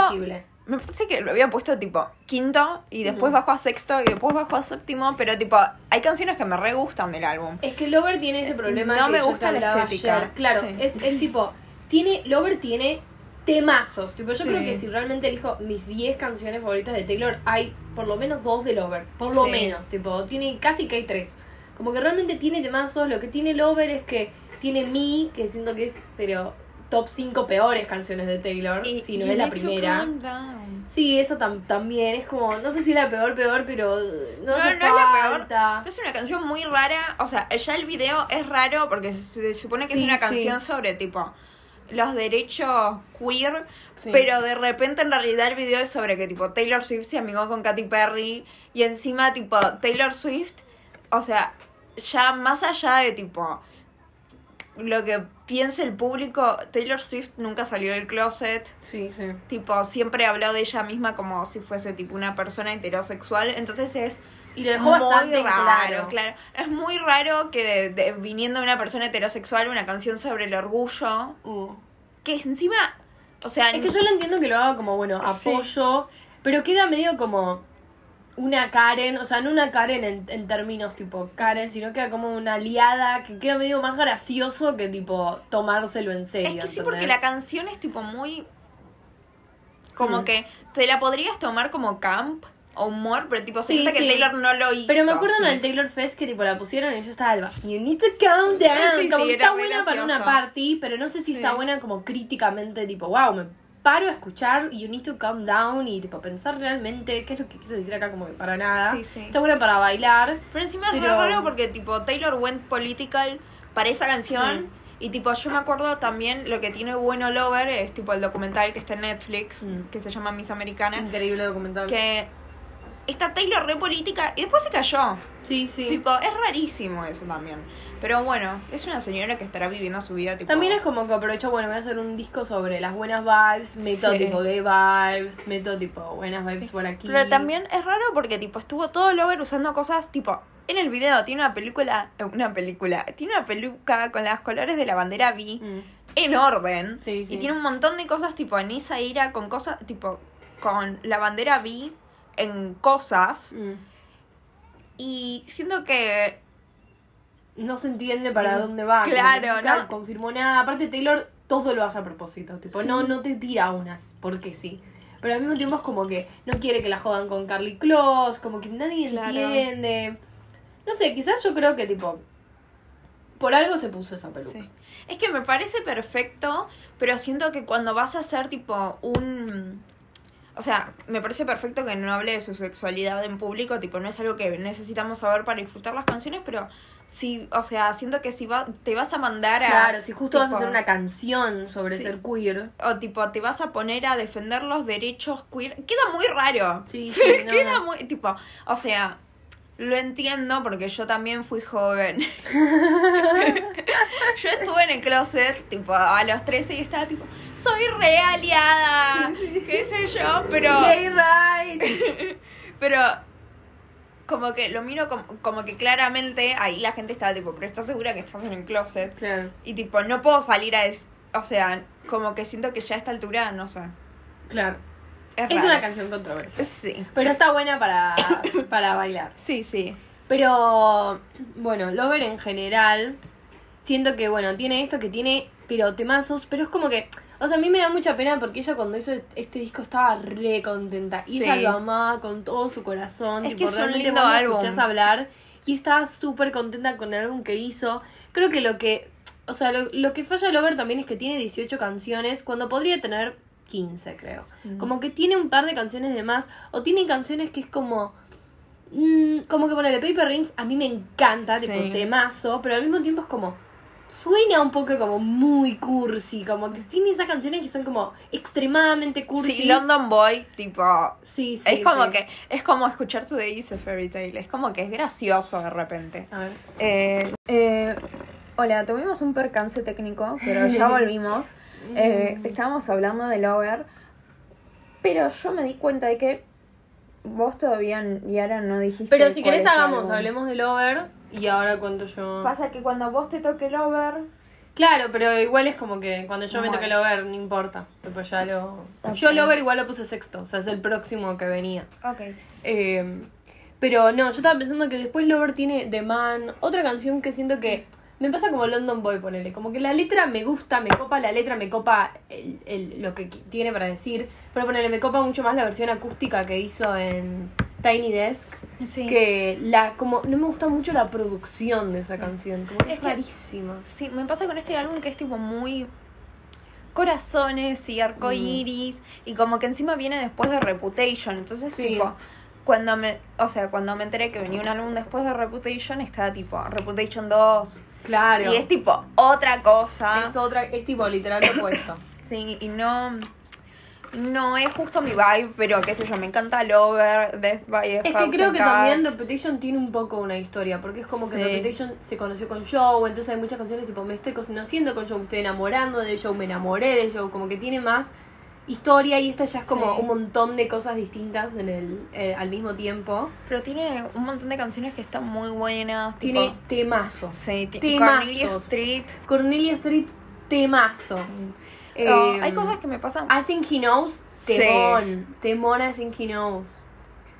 S2: Me parece que lo había puesto tipo quinto y después
S1: Ujú.
S2: bajó a sexto y después bajó a séptimo, pero tipo, hay canciones que me re gustan del álbum.
S1: Es que Lover tiene ese problema
S2: No
S1: que
S2: me
S1: yo
S2: gusta la estética.
S1: ayer. Claro,
S2: Sí.
S1: es, es tipo, tiene, Lover tiene temazos. Tipo, yo
S2: Sí.
S1: creo que si realmente elijo mis 10 canciones favoritas de Taylor, hay por lo menos dos de Lover. Por lo
S2: Sí.
S1: menos, tipo, tiene casi que hay tres. Como que realmente tiene temazos. Lo que tiene Lover es que tiene Me, que siento que es, pero top 5 peores canciones de Taylor,
S2: Y
S1: si no es la primera. Sí, eso tam- también. Es como, no sé si es la peor, peor, pero uh, no,
S2: No,
S1: hace
S2: no es la peor.
S1: falta.
S2: Es una canción muy rara, o sea, ya el video es raro porque se supone que
S1: Sí,
S2: es una
S1: sí.
S2: canción sobre tipo los derechos queer,
S1: Sí.
S2: pero de repente en realidad el video es sobre que tipo Taylor Swift se amigó con Katy Perry y encima tipo Taylor Swift, o sea, ya más allá de tipo lo que piense el público, Taylor Swift nunca salió del closet.
S1: Sí, sí.
S2: Tipo, siempre habló de ella misma como si fuese tipo una persona heterosexual. Entonces es
S1: Y lo dejó bastante
S2: raro,
S1: claro.
S2: Es muy raro que de- de- viniendo de una persona heterosexual una canción sobre el orgullo,
S1: Uh.
S2: que encima, o sea,
S1: Es que yo lo entiendo que lo haga como, bueno,
S2: Sí.
S1: apoyo, pero queda medio como una Karen, o sea, no una Karen en, en términos tipo Karen, sino queda como una aliada que queda medio más gracioso que tipo tomárselo en serio.
S2: es que sí porque la canción es tipo muy como
S1: Mm.
S2: que te la podrías tomar como camp humor, pero tipo se
S1: Sí,
S2: nota que. Taylor no lo hizo.
S1: Pero me acuerdo en el Taylor Fest que tipo la pusieron y yo estaba alba. You need to calm down. Como que está buena para una party, pero no sé si está buena como críticamente, tipo, wow, me paro a escuchar You need to calm down y tipo pensar realmente qué es lo que quiso decir acá, como que para nada.
S2: Sí, sí.
S1: Está buena para bailar.
S2: Pero encima es
S1: Pero-
S2: re raro porque tipo Taylor went political para esa canción y tipo yo me acuerdo también lo que tiene bueno Lover es tipo el documental que está en Netflix
S1: Mm.
S2: que se llama Miss Americana
S1: Increíble documental.
S2: que está Taylor re política y después se cayó.
S1: Sí, sí.
S2: Tipo, es rarísimo eso también. Pero bueno, es una señora que estará viviendo su vida tipo
S1: También es como que aprovechó, bueno, voy a hacer un disco sobre las buenas vibes, meto
S2: Sí.
S1: tipo de vibes, meto tipo buenas vibes por aquí.
S2: Pero también es raro porque tipo estuvo todo Lover usando cosas tipo en el video tiene una película, eh, una película, tiene una peluca con los colores de la bandera B.
S1: Mm.
S2: en orden.
S1: Sí, sí.
S2: Y tiene un montón de cosas tipo en esa ira con cosas tipo con la bandera B en cosas.
S1: Mm.
S2: Y siento que
S1: no se entiende para
S2: Mm,
S1: dónde va.
S2: claro,
S1: nunca
S2: ¿no?
S1: confirmó nada. Aparte, Taylor todo lo hace a propósito. Tipo, no, no te tira unas, porque sí. Pero al mismo tiempo es como que no quiere que la jodan con Carly Close, como que nadie
S2: Claro.
S1: entiende. No sé, quizás yo creo que tipo. Por algo se puso esa peluca.
S2: sí. Es que me parece perfecto, pero siento que cuando vas a hacer tipo un o sea, me parece perfecto que no hable de su sexualidad en público, tipo, no es algo que necesitamos saber para disfrutar las canciones, pero sí, o sea, siento que si va, te vas a mandar a...
S1: Claro, si justo vas a hacer una canción sobre
S2: Sí.
S1: ser queer.
S2: O tipo, te vas a poner a defender los derechos queer. Queda muy raro.
S1: Sí, sí, no,
S2: Queda
S1: no.
S2: muy. Tipo, o sea, lo entiendo porque yo también fui joven. yo estuve en el closet, tipo, a los 13 y estaba tipo, soy re aliada. ¿Qué sé yo? Pero.
S1: Gay right.
S2: Pero. Como que lo miro como, como que claramente ahí la gente estaba tipo, pero ¿estás segura que estás en el closet?
S1: Claro,
S2: Y tipo, no puedo salir a... Es, o sea, como que siento que ya a esta altura, no sé.
S1: claro.
S2: Es,
S1: Es una canción controversial.
S2: Sí.
S1: Pero está buena para, para bailar.
S2: Sí, sí.
S1: Pero, bueno, Lover en general, siento que, bueno, tiene esto que tiene, pero temazos, pero es como que, o sea, a mí me da mucha pena porque ella cuando hizo este disco estaba re contenta y
S2: Sí.
S1: ella lo amaba con todo su corazón.
S2: Es
S1: tipo,
S2: que es un
S1: realmente
S2: lindo
S1: vos la
S2: álbum.
S1: escuchás hablar y estaba súper contenta con el álbum que hizo. Creo que lo que, o sea, lo, lo que falla Lover también es que tiene 18 canciones cuando podría tener 15, creo.
S2: Mm.
S1: Como que tiene un par de canciones de más o tiene canciones que es como... mm, como que ponele Paper Rings, a mí me encanta,
S2: Sí.
S1: tipo temazo, pero al mismo tiempo es como. Suena un poco como muy cursi, como que tiene esas canciones que son como extremadamente cursi.
S2: Sí, London Boy, tipo...
S1: Sí, sí.
S2: es como
S1: sí.
S2: que... Es como escuchar To The Is a Fairy Tale. Es como que es gracioso de repente.
S1: A ver.
S2: Eh, eh, hola, tuvimos un percance técnico, pero ya volvimos. Eh, estábamos hablando de Lover, pero yo me di cuenta de que vos todavía, y ahora no dijiste.
S1: Pero si querés hagamos,
S2: álbum.
S1: hablemos del over y ahora cuento yo.
S2: Pasa que cuando vos te toque el over.
S1: Claro, pero igual es como que cuando yo me toque el over, no importa. Tipo, ya lo... Yo el over igual lo puse sexto, o sea, es el próximo que venía.
S2: Ok.
S1: Eh, pero no, yo estaba pensando que después Lover tiene The Man, otra canción que siento que me pasa como London Boy, ponele. Como que la letra me gusta, me copa la letra, me copa el, el- lo que tiene para decir. Pero ponele, me copa mucho más la versión acústica que hizo en Tiny Desk.
S2: Sí.
S1: Que la, como, no me gusta mucho la producción de esa canción. Como
S2: Es
S1: es
S2: que-
S1: rarísima.
S2: Sí, me pasa con este álbum que es tipo muy corazones y arcoiris y como que encima viene después de Reputation, entonces
S1: Sí.
S2: tipo cuando me, o sea, cuando me enteré que venía un álbum después de Reputation estaba tipo Reputation 2
S1: Claro.
S2: y es tipo otra cosa.
S1: es otra, es tipo literal opuesto.
S2: Sí, y no no es justo mi vibe, pero qué sé yo, me encanta Lover, Death by
S1: Es que creo que también Reputation tiene un poco una historia, porque es como que
S2: Sí.
S1: Reputation se conoció con Joe, entonces hay muchas canciones tipo me estoy conociendo con Joe, me estoy enamorando de Joe, me enamoré de Joe, como que tiene más historia y esta ya es como
S2: Sí.
S1: un montón de cosas distintas en el eh, al mismo tiempo.
S2: Pero tiene un montón de canciones que están muy buenas.
S1: Tiene temazos.
S2: Sí,
S1: temazos.
S2: Cornelia Street.
S1: Cornelia Street, temazo. Eh,
S2: hay cosas que me pasan.
S1: I Think He Knows,
S2: Sí.
S1: temón. Temón I Think He Knows.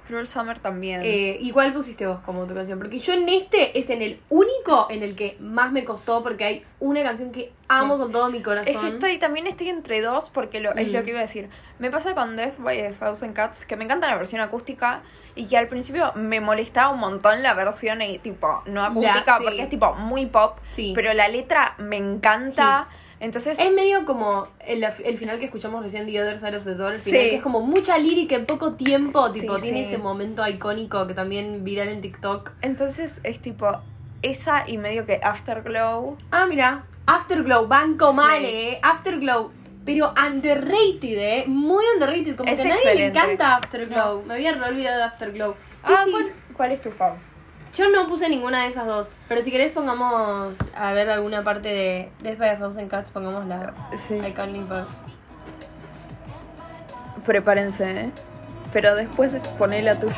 S2: Cruel Summer también.
S1: Eh, igual pusiste vos como tu canción, porque yo en este es en el único en el que más me costó, porque hay una canción que amo con todo mi corazón.
S2: es que estoy, también estoy entre dos porque lo, es
S1: Mm.
S2: lo que iba a decir. Me pasa con Death by a Thousand Cats que me encanta la versión acústica y que al principio me molestaba un montón la versión tipo no acústica
S1: sí.
S2: porque es tipo muy pop,
S1: Sí.
S2: pero la letra me encanta.
S1: Hits.
S2: Entonces,
S1: Es medio como el, el final que escuchamos recién de Other Side of the Door, el final
S2: Sí.
S1: que es como mucha lírica en poco tiempo, tipo,
S2: Sí,
S1: tiene
S2: sí.
S1: ese momento icónico que también viral en TikTok.
S2: entonces es tipo esa y medio que Afterglow.
S1: Ah, mira, Afterglow, banco
S2: Sí.
S1: mal, eh. Afterglow, pero underrated, eh. Muy underrated, como
S2: Es
S1: que a nadie le encanta Afterglow. Me había olvidado de Afterglow.
S2: Ah. ¿cuál, cuál es tu fav?
S1: Yo no puse ninguna de esas dos, pero si querés pongamos a ver alguna parte de Death by a Thousand Cats, pongamos la
S2: Sí.
S1: I Can't Live.
S2: Prepárense, ¿eh? Pero después poné la tuya.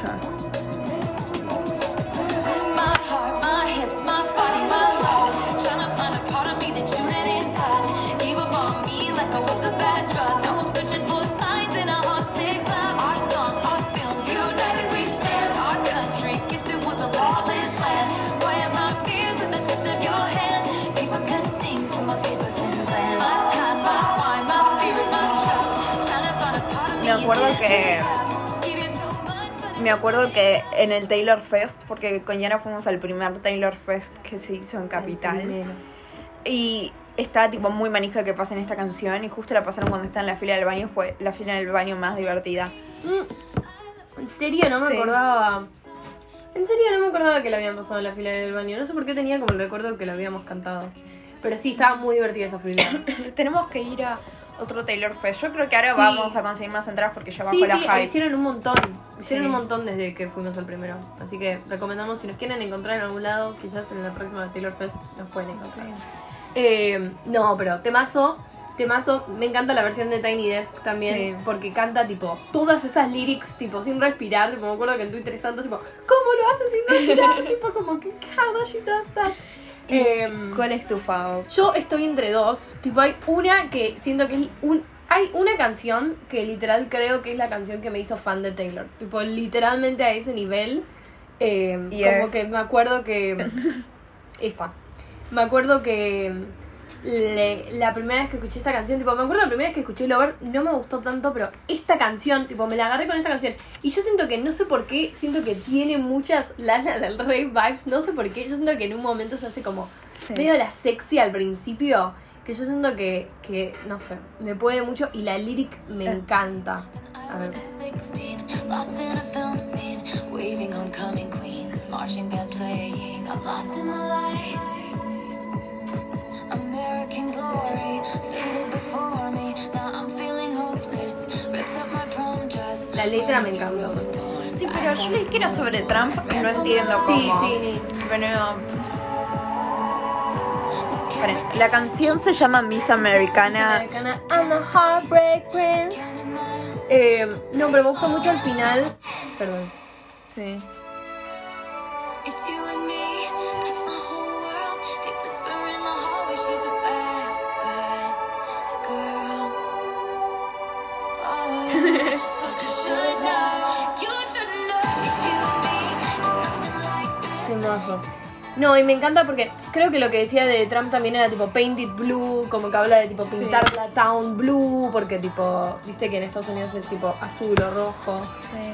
S2: Que- Me acuerdo que en el Taylor Fest, porque con Yara fuimos al primer Taylor Fest que se hizo en Capital. Y estaba tipo muy manija que pasen esta canción y justo la pasaron cuando estaba en la fila del baño. Fue la fila del baño más divertida.
S1: Mm, En serio, no me
S2: Sí.
S1: acordaba. En serio, no me acordaba que la habían pasado en la fila del baño. No sé por qué tenía como el recuerdo que la habíamos cantado. Pero sí, estaba muy divertida esa fila.
S2: Tenemos que ir a otro Taylor Fest. Yo creo que ahora
S1: Sí.
S2: vamos a conseguir más entradas porque ya bajó
S1: Sí,
S2: la
S1: sí,
S2: hype.
S1: hicieron un montón. Hicieron un montón desde que fuimos al primero. Así que recomendamos, si nos quieren encontrar en algún lado, quizás en la próxima Taylor Fest nos pueden encontrar. Eh, no, pero temazo, temazo. Me encanta la versión de Tiny Desk también, porque canta tipo todas esas lyrics, tipo sin respirar. Tipo, me acuerdo que en Twitter es tanto tipo, ¿cómo lo hace sin respirar? tipo, como que, how does she does that? Em,
S2: ¿Cuál es tu fav?
S1: yo estoy entre dos. Tipo, hay una que siento que es un. Hay una canción que literal creo que es la canción que me hizo fan de Taylor. Tipo, literalmente a ese nivel. eh,
S2: Y
S1: como que me acuerdo que. esta. Me acuerdo que. Le- la primera vez que escuché esta canción, tipo, me acuerdo la primera vez que escuché Lover, no me gustó tanto, pero esta canción, tipo, me la agarré con esta canción. Y yo siento que, no sé por qué, siento que tiene muchas Lana del Rey vibes, no sé por qué, yo siento que en un momento se hace como
S2: Sí.
S1: medio la sexy al principio, que yo siento que, que, no sé, me puede mucho y la lyric me
S2: Eh.
S1: encanta. A ver. La letra me encantó.
S2: Sí, pero yo leí que era sobre Trump no entiendo
S1: Sí,
S2: cómo.
S1: sí,
S2: Pero. Esperen, La canción se llama Miss Americana.
S1: Americana, I'm a heartbreak prince. Eh, no, pero me gusta mucho al final Perdón.
S2: Sí.
S1: No, y me encanta porque creo que lo que decía de Trump también era tipo painted blue, como que habla de tipo pintar la town blue, porque tipo, viste que en Estados Unidos es tipo azul o rojo.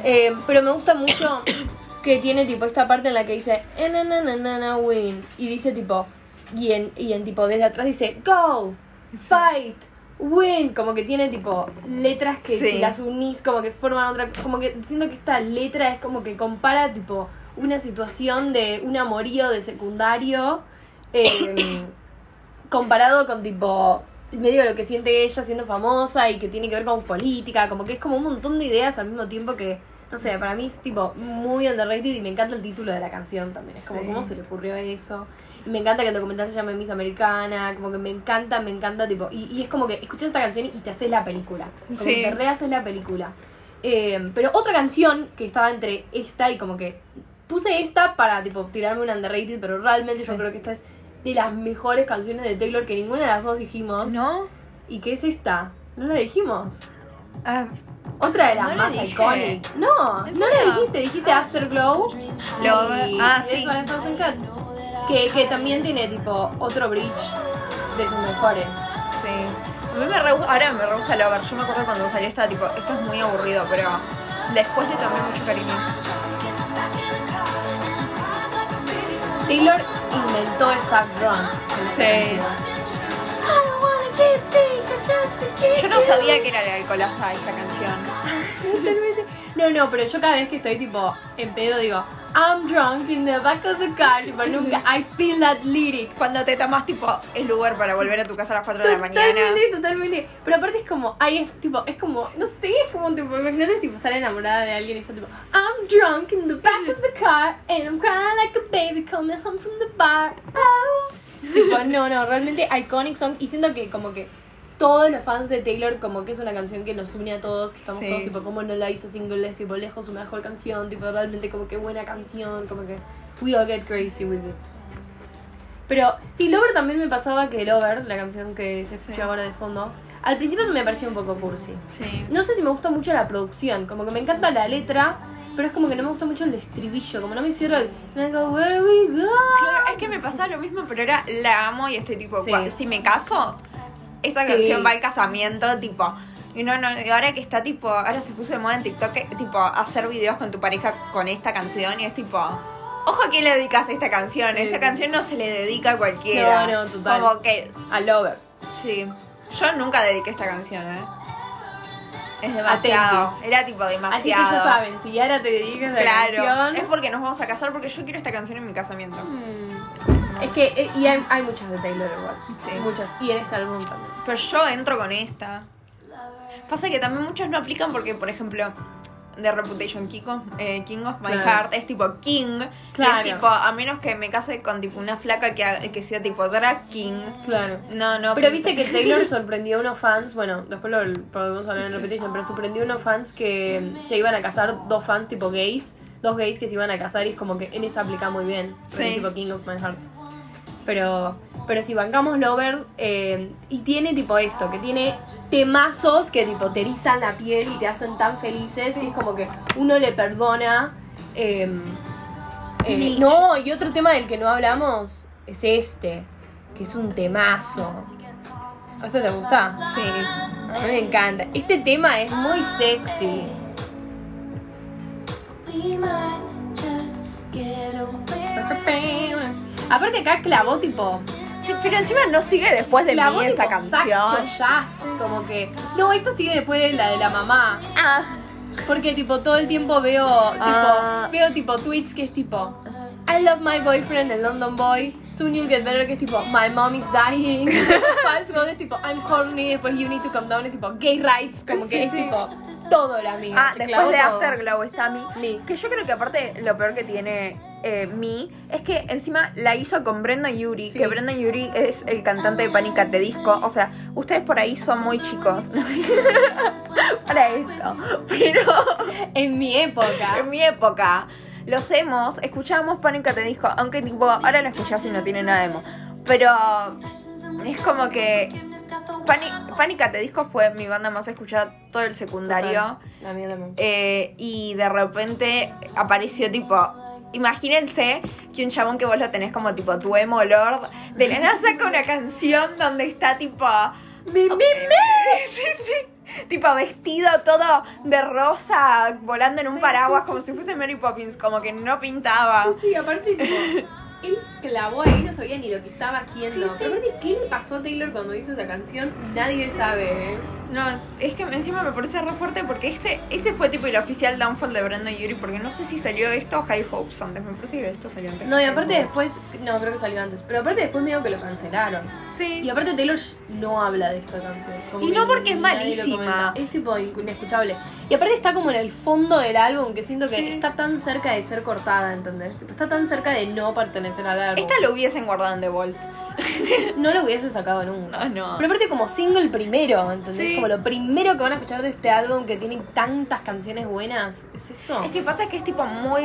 S1: Eh, pero me gusta mucho que tiene tipo esta parte en la que dice "Eh, na, na, na, na, na, win y dice tipo y en, y en tipo desde atrás dice go, fight, win, como que tiene tipo letras que
S2: Sí.
S1: si las unís como que forman otra, como que siento que esta letra es como que compara tipo una situación de un amorío de secundario eh, comparado con tipo medio lo que siente ella siendo famosa y que tiene que ver con política, como que es como un montón de ideas al mismo tiempo que, no sé, para mí es tipo muy underrated y me encanta el título de la canción también, es como
S2: Sí.
S1: cómo se le ocurrió eso. Y me encanta que el documental se llame Miss Americana, como que me encanta, me encanta, tipo, y, y es como que escuchas esta canción y te haces la película, como
S2: Sí.
S1: que te rehaces la película. Eh, pero otra canción que estaba entre esta y como que puse esta para tipo tirarme un underrated, pero realmente yo creo que esta es de las mejores canciones de Taylor que ninguna de las dos dijimos.
S2: ¿No?
S1: ¿Y qué es esta? ¿No la dijimos?
S2: Ah,
S1: Otra de las
S2: No la
S1: más
S2: dije.
S1: iconic. No,
S2: ¿En
S1: no la dijiste, dijiste Afterglow.
S2: Lo-
S1: y
S2: ah, sí.
S1: Que, que también tiene tipo otro bridge de sus mejores.
S2: sí. A mí me re, ahora me re gusta Lover. Yo me acuerdo cuando salió esta, tipo, esto es muy aburrido, pero después le tomé mucho cariño.
S1: Taylor inventó esta drunk.
S2: Sí. Yo no sabía que era la alcoholaza esta canción.
S1: Totalmente. No, no, pero yo cada vez que estoy tipo en pedo digo, I'm drunk in the back of the car, tipo nunca, I feel that lyric.
S2: Cuando te tomas, tipo, el Uber para volver a tu casa a las 4 de la mañana.
S1: Totalmente, totalmente. Pero aparte es como, ahí es tipo, es como, no sé, es como tipo, imagínate tipo estar enamorada de alguien y estar tipo, I'm drunk in the back of the car and I'm crying like a baby coming home from the bar. Oh. Tipo, no, no, realmente iconic song y siento que como que todos los fans de Taylor como que es una canción que nos une a todos, que estamos
S2: Sí.
S1: todos tipo, como no la hizo single, es tipo lejos su mejor canción, tipo realmente como que buena canción, como que we all get crazy with it. Pero sí, Lover también me pasaba que Lover, la canción que se escucha
S2: Sí.
S1: ahora de fondo, al principio me parecía un poco cursi.
S2: Sí.
S1: No sé si me gusta mucho la producción, como que me encanta la letra, pero es como que no me gusta mucho el estribillo, como no me cierra el "I go where we go".
S2: Claro, es que me pasaba lo mismo, pero era la amo y estoy tipo,
S1: Sí.
S2: si me caso, esa
S1: Sí.
S2: canción va al casamiento, tipo. Y no, no, y ahora que está tipo, ahora se puso de moda en TikTok, que, tipo, hacer videos con tu pareja con esta canción y es tipo, ojo a quién le dedicas a esta canción, esta canción no se le dedica a cualquiera.
S1: No, no, total.
S2: Como que,
S1: A Lover.
S2: sí, yo nunca dediqué esta canción, eh. Es demasiado, era tipo demasiado.
S1: Así que ya saben, si Yara te dedicas a la
S2: Claro,
S1: canción.
S2: es porque nos vamos a casar porque yo quiero esta canción en mi casamiento.
S1: Mm. Es que, eh, y hay, hay muchas de Taylor igual.
S2: Sí.
S1: Muchas. Y en este álbum también.
S2: Pero yo entro con esta. Pasa que también muchos no aplican porque, por ejemplo, The Reputation King of, eh, King of My
S1: Claro.
S2: Heart es tipo King. y
S1: Claro.
S2: Es tipo, a menos que me case con tipo una flaca que, que sea tipo drag king.
S1: Claro.
S2: No, no.
S1: Pero viste que Taylor sorprendió a unos fans, bueno, después lo podemos hablar en repetition, pero sorprendió a unos fans que se iban a casar, dos fans tipo gays, dos gays que se iban a casar y es como que en esa aplica muy bien,
S2: Sí.
S1: tipo King of My Heart. Pero, pero si bancamos Lover, eh, y tiene tipo esto, que tiene temazos que tipo te erizan la piel y te hacen tan felices, que es como que uno le perdona. eh, eh, no, y otro tema del que no hablamos es este, que es un temazo. ¿A esto te gusta?
S2: Sí.
S1: A mí me encanta. Este tema es muy sexy. Aparte acá clavó tipo,
S2: Sí, pero encima no sigue después de
S1: clavó
S2: mí esta
S1: tipo
S2: canción.
S1: saxo jazz, como que. No, esto sigue después de la de la mamá.
S2: Ah,
S1: Porque tipo todo el tiempo veo tipo
S2: Ah.
S1: veo tipo tweets que es tipo I love my boyfriend, el London boy. Soon you'll get better, que es tipo My mom is dying. False God es tipo I'm horny, después you need to come down, es tipo gay rights, como que
S2: Sí,
S1: es
S2: sí.
S1: tipo todo la mía.
S2: Ah, después de
S1: todo.
S2: Afterglow está Mi. Que yo creo que aparte lo peor que tiene eh, Mi es que encima la hizo con Brenda Yuri.
S1: Sí.
S2: Que Brenda Yuri es el cantante de Panic! the Disco. O sea, ustedes por ahí son muy chicos para esto. Pero
S1: En mi época.
S2: En mi época, los emos, escuchábamos Pánica Te Disco, aunque tipo, ahora lo escuchás y no tiene nada de emo. Pero es como que Pani- Pánica Te Disco fue mi banda más escuchada todo el secundario.
S1: La mía también.
S2: Eh, y de repente apareció tipo. Imagínense que un chabón que vos lo tenés como tipo tu emo lord, de la nada saca una canción donde está tipo.
S1: ¡Mi, mi,
S2: Sí, sí. Tipo vestido todo de rosa, volando en un paraguas como si fuese Mary Poppins, como que no pintaba.
S1: Sí, aparte, tipo, él clavó ahí, no sabía ni lo que estaba haciendo.
S2: Sí, sí.
S1: Pero aparte, ¿qué le pasó a Taylor cuando hizo esa canción? Nadie sabe, ¿eh?
S2: No, es que encima me parece re fuerte porque este, ese fue tipo el oficial downfall de Brandon Yuri, porque no sé si salió esto o High Hopes antes, me parece que esto salió antes.
S1: No, y aparte después, no, creo que salió antes. Pero aparte después medio que lo cancelaron.
S2: Sí.
S1: Y aparte Taylor no habla de esta canción. Como
S2: Y no porque es malísima.
S1: Es tipo inescuchable. Y aparte está como en el fondo del álbum que siento que
S2: Sí.
S1: está tan cerca de ser cortada, ¿entendés? Tipo, está tan cerca de no pertenecer al álbum.
S2: Esta lo hubiesen guardado en The Vault.
S1: No lo hubiese sacado nunca.
S2: No, no.
S1: Pero aparte como single primero, ¿entendés?
S2: Sí.
S1: Como lo primero que van a escuchar de este álbum que tiene tantas canciones buenas. Es eso.
S2: Es que pasa que es tipo muy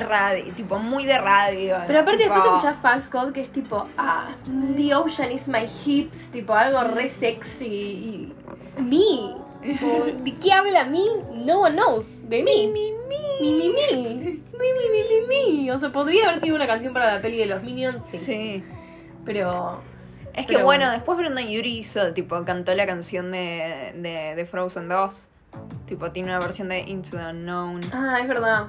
S2: radio, tipo muy de radio.
S1: Pero aparte
S2: tipo-
S1: después escuchar False God que es tipo, ah, the ocean is my hips, tipo algo re sexy y me. ¿De qué habla me? No one knows. De mí.
S2: Mi, mi.
S1: Mi, mi, mi. Mi, mi, mi, mi, mi. O sea, podría haber sido una canción para la peli de los Minions, sí.
S2: Sí.
S1: Pero.
S2: Es que bueno,
S1: bueno.
S2: después Brandon Yuri hizo, tipo, cantó la canción de, de, de Frozen 2. Tipo, tiene una versión de Into the Unknown.
S1: Ah, es verdad.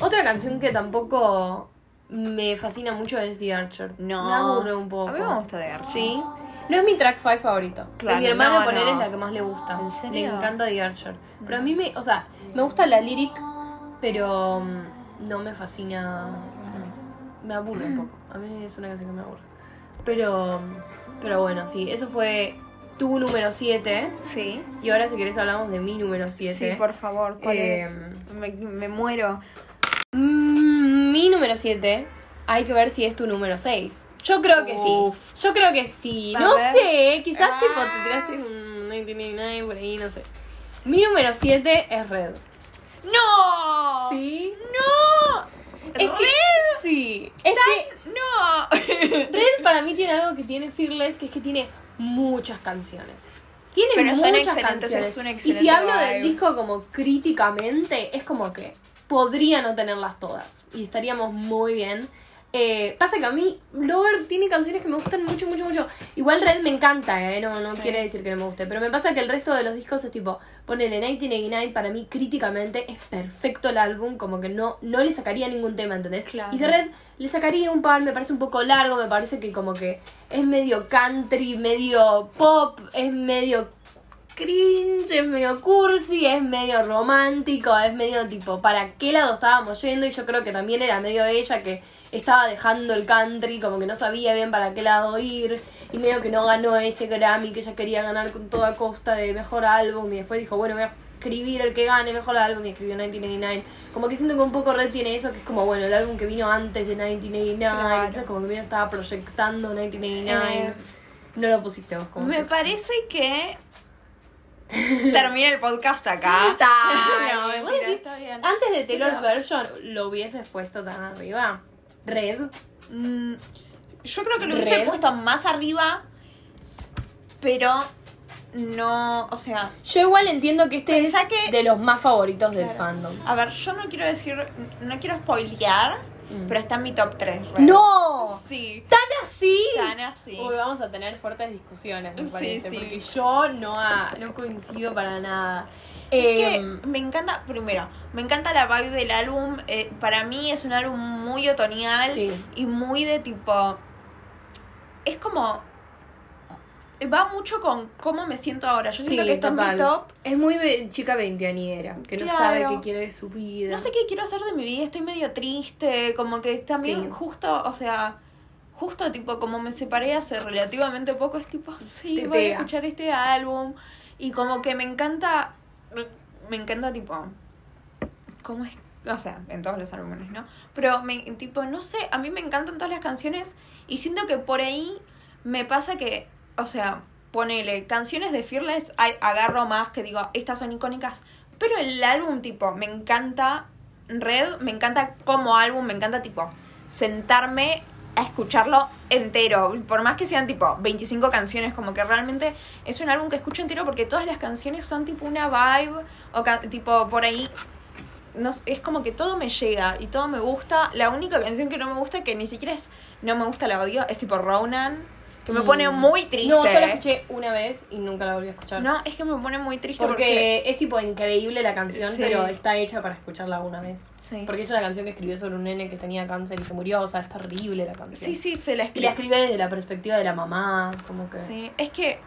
S1: Otra canción que tampoco me fascina mucho es The Archer.
S2: No.
S1: Me aburre un poco.
S2: A mí me gusta de Archer.
S1: Sí. No es mi track 5 favorito.
S2: Claro,
S1: mi hermana
S2: no,
S1: poner
S2: no.
S1: es la que más le gusta.
S2: ¿En serio?
S1: Le encanta The Archer. Pero a mí me, o sea, me gusta la lyric, pero mm, no me fascina. Me aburre un poco. A mí es una canción que me aburre. Pero, pero bueno, sí, eso fue tu número 7.
S2: Sí.
S1: Y ahora si querés hablamos de mi número 7.
S2: Sí, por favor, ¿cuál
S1: Eh,
S2: es? Me, me muero.
S1: Mm, Mi número 7, hay que ver si es tu número 6. Yo creo que
S2: Uf.
S1: sí. Yo creo que sí. No sé, quizás
S2: Ah.
S1: tipo te tiraste un 1999 por ahí, no sé. Mi número 7 es Red.
S2: ¡No!
S1: ¿Sí?
S2: ¡No!
S1: Es que, sí. Es que
S2: ¡No!
S1: Red para mí tiene algo que tiene Fearless, que es que tiene muchas canciones. Tiene
S2: Pero
S1: muchas canciones.
S2: es un
S1: y si hablo
S2: vibe.
S1: del disco como críticamente, es como que podría no tenerlas todas. Y estaríamos muy bien. Eh, pasa que a mí Lover tiene canciones que me gustan mucho, mucho, mucho. Igual Red me encanta, ¿eh? No, no
S2: Sí.
S1: quiere decir que no me guste. Pero me pasa que el resto de los discos es tipo, ponele 1989, para mí críticamente es perfecto el álbum. Como que no, no le sacaría ningún tema, ¿entendés?
S2: Claro.
S1: Y de Red le sacaría un par, me parece un poco largo, me parece que como que es medio country, medio pop, es medio cringe, es medio cursi, es medio romántico, es medio tipo, ¿para qué lado estábamos yendo? Y yo creo que también era medio ella que estaba dejando el country, como que no sabía bien para qué lado ir, y medio que no ganó ese Grammy que ella quería ganar con toda costa de mejor álbum, y después dijo, bueno, voy a escribir el que gane mejor álbum, y escribió 1989. Como que siento que un poco Red tiene eso, que es como, bueno, el álbum que vino antes de 1989,
S2: Claro.
S1: entonces como que medio estaba proyectando 1989.
S2: Eh,
S1: no lo pusiste vos como
S2: Me parece que termina el podcast acá.
S1: Está
S2: No, mentira,
S1: decís,
S2: está bien.
S1: Antes de Taylor's
S2: Pero-
S1: version, ¿lo hubieses puesto tan arriba? Red.
S2: Mm, yo creo que lo hubiese
S1: Red.
S2: puesto más arriba, pero no, o sea,
S1: Yo igual entiendo que este es
S2: que-
S1: de los más favoritos del fandom.
S2: a ver, yo no quiero decir, no quiero spoilear,
S1: Mm.
S2: pero está en mi top 3.
S1: ¡No!
S2: Sí,
S1: ¿Tan así?
S2: tan así.
S1: Uy, vamos a tener fuertes discusiones, me
S2: Sí,
S1: parece.
S2: sí.
S1: Porque yo no, ah, no coincido para nada.
S2: Es que
S1: Em,
S2: me encanta, primero, me encanta la vibe del álbum. eh, para mí es un álbum muy otoñal
S1: Sí.
S2: y muy de tipo. Es como. Va mucho con cómo me siento ahora. Yo siento
S1: sí,
S2: que en
S1: total.
S2: mi top.
S1: Es muy chica veinteañera, que no sabe qué quiere de su vida.
S2: No sé qué quiero hacer de mi vida. Estoy medio triste. Como que también
S1: Sí.
S2: justo, o sea. Justo tipo como me separé hace relativamente poco. Es tipo, sí,
S1: Te
S2: voy
S1: pega.
S2: a escuchar este álbum. Y como que me encanta. Me, me encanta tipo. ¿Cómo es? O sea, en todos los álbumes, ¿no? Pero me, tipo, no sé, a mí me encantan todas las canciones y siento que por ahí me pasa que, o sea, ponele, canciones de Fearless hay- agarro más que digo, estas son icónicas, Pero el álbum, tipo, me encanta. Red, me encanta como álbum, me encanta, tipo, sentarme a escucharlo entero. Por más que sean, tipo, 25 canciones, como que realmente es un álbum que escucho entero porque todas las canciones son, tipo, una vibe. O, tipo, por ahí. No, es como que todo me llega y todo me gusta. La única canción que no me gusta, que ni siquiera es. No me gusta la odio, es tipo Ronan. Que me pone
S1: Mm.
S2: muy triste.
S1: No, yo la escuché una vez y nunca la volví a escuchar.
S2: No, es que me pone muy triste
S1: porque,
S2: porque.
S1: es tipo increíble la canción,
S2: Sí.
S1: pero está hecha para escucharla una vez.
S2: Sí.
S1: Porque es una canción que escribió sobre un nene que tenía cáncer y se murió, o sea, es terrible la canción.
S2: Sí, sí, se la
S1: Y
S2: escribe.
S1: la escribe desde la perspectiva de la mamá, como que...
S2: Sí, es que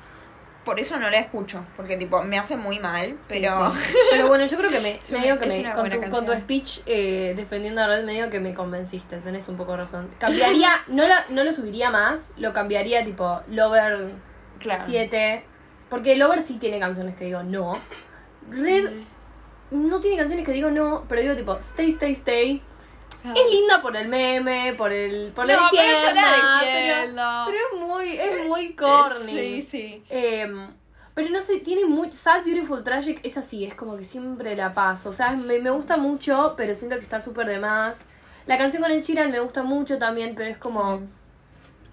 S2: por eso no la escucho, porque tipo me hace muy mal, pero
S1: sí. Pero bueno, yo creo que me, medio
S2: una-
S1: que me con, tu, con tu speech eh, defendiendo a Red, medio que me convenciste, tenés un poco razón. Cambiaría, no, la, no lo subiría más, lo cambiaría tipo Lover
S2: Claro.
S1: 7, porque Lover sí tiene canciones que digo no. Red no tiene canciones que digo no, pero digo tipo Stay, Stay, Stay. Es linda por el meme, por el por
S2: No, la
S1: pero, pero es muy es muy corny.
S2: Sí, sí.
S1: Em, pero no sé, tiene muy. Sad, Beautiful, Tragic es así, es como que siempre la paso. O sea, me, me gusta mucho, pero siento que está súper de más. La canción con el Chiran me gusta mucho también, pero es como.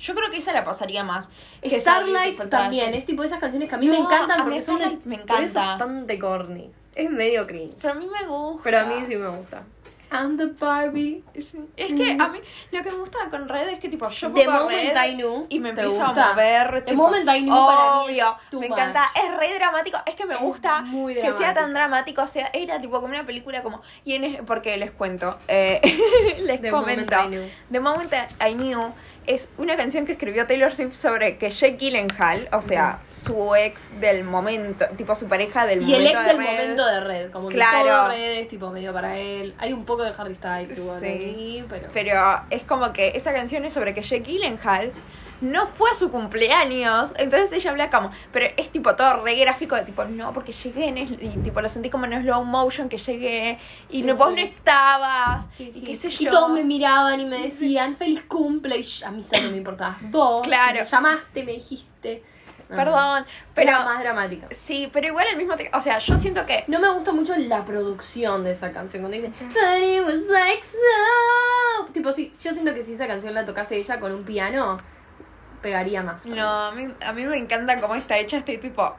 S2: Yo creo que esa la pasaría más. que
S1: Starlight
S2: Sad
S1: también, es tipo esas canciones que a mí
S2: No,
S1: me encantan porque son de.
S2: Me
S1: pero es
S2: encanta.
S1: bastante corny. Es medio cringe.
S2: Pero a mí me gusta.
S1: Pero a mí sí me gusta. I'm the Barbie.
S2: Sí. Es que a mí lo que me gusta con Red es que tipo yo
S1: The
S2: pongo
S1: Moment
S2: Red
S1: I Knew,
S2: y me
S1: ¿te
S2: empiezo
S1: gusta?
S2: a mover.
S1: The
S2: tipo,
S1: Moment I Knew para mí es
S2: me
S1: much.
S2: encanta, es re dramático, es que me
S1: Es
S2: gusta que sea tan
S1: dramático.
S2: o sea, era tipo como una película como y en porque les cuento, eh, les
S1: The
S2: comento.
S1: Moment I Knew.
S2: The Moment I Knew es una canción que escribió Taylor Swift sobre que Jake Gyllenhaal, o sea, su ex del momento, tipo su pareja del
S1: Y el
S2: momento
S1: ex
S2: de
S1: del
S2: Red.
S1: momento de Red, como que
S2: Claro.
S1: todo Red es tipo medio para él. Hay un poco de Harry Styles igual
S2: Sí.
S1: ahí, pero...
S2: Pero es como que esa canción es sobre que Jake Gyllenhaal no fue a su cumpleaños. Entonces ella habla como. Pero es tipo todo re gráfico de tipo, no, porque llegué en. Y tipo lo sentí como en slow motion que llegué. Y
S1: Sí,
S2: no, vos no estabas.
S1: Sí,
S2: y qué sé
S1: Y
S2: yo.
S1: todos me miraban y me decían, feliz cumple. Y yo- a mí solo me importaba dos.
S2: Claro.
S1: Me llamaste, me dijiste.
S2: Perdón.
S1: Pero más dramática.
S2: Sí, pero igual al mismo. O sea, yo siento que.
S1: No me gusta mucho la producción de esa canción. Cuando dice, "But it was like so". Tipo, sí, yo siento que si esa canción la tocase ella con un piano, pegaría más.
S2: No, a mí, a mí me encanta cómo está hecha. Estoy tipo.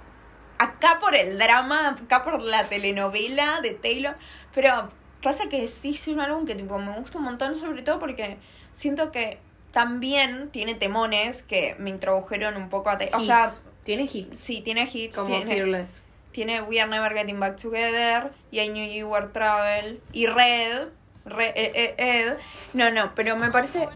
S2: Acá por el drama, acá por la telenovela de Taylor. Pero pasa que sí es un álbum que tipo me gusta un montón, sobre todo porque siento que también tiene temones que me introdujeron un poco a Taylor. O sea,
S1: tiene hits.
S2: sí, tiene hits.
S1: Como
S2: tiene,
S1: Fearless.
S2: tiene We Are Never Getting Back Together y I Knew You Were Travel y Red. Re- eh, eh, Ed. No, no, pero me parece.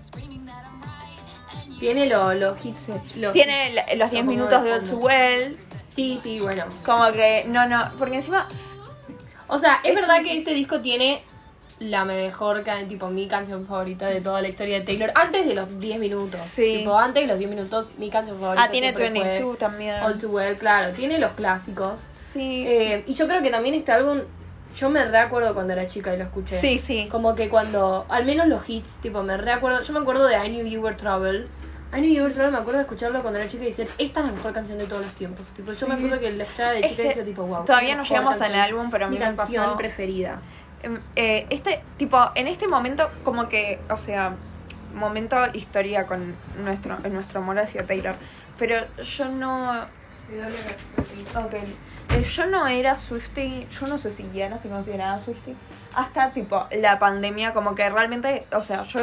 S1: Tiene lo- los hits. Los
S2: Tiene
S1: hits.
S2: los 10
S1: Como
S2: minutos
S1: de.
S2: Too Well.
S1: Sí, sí, bueno.
S2: Como que, no, no, porque encima
S1: O sea, es,
S2: Es
S1: verdad que este disco tiene la mejor, tipo, mi canción favorita de toda la historia de Taylor. Antes de los 10 minutos.
S2: Sí.
S1: Tipo, antes de los 10 minutos, mi canción favorita.
S2: Ah, tiene
S1: siempre fue
S2: 22 también.
S1: All Too Well, claro. Tiene los clásicos.
S2: Sí.
S1: Eh, y yo creo que también este álbum, yo me recuerdo cuando era chica y lo escuché.
S2: sí, sí.
S1: Como que cuando, al menos los hits, tipo, me recuerdo, yo me acuerdo de I Knew You Were Trouble. I Knew You Were Trouble, me acuerdo de escucharlo cuando era chica y decir, esta es la mejor canción de todos los tiempos. Tipo, yo me acuerdo que la escuchaba de chica y decía, tipo, wow.
S2: todavía no llegamos al
S1: canción.
S2: álbum, pero a mí
S1: Mi
S2: me
S1: canción
S2: pasó-
S1: preferida.
S2: Em, eh, este, tipo, en este momento, como que, o sea, momento historia con nuestro, nuestro amor hacia Taylor. Pero yo no. Ok. Eh, yo no era Swiftie, yo no sé si Diana se consideraba Swiftie. Hasta tipo la pandemia, como que realmente, o sea, yo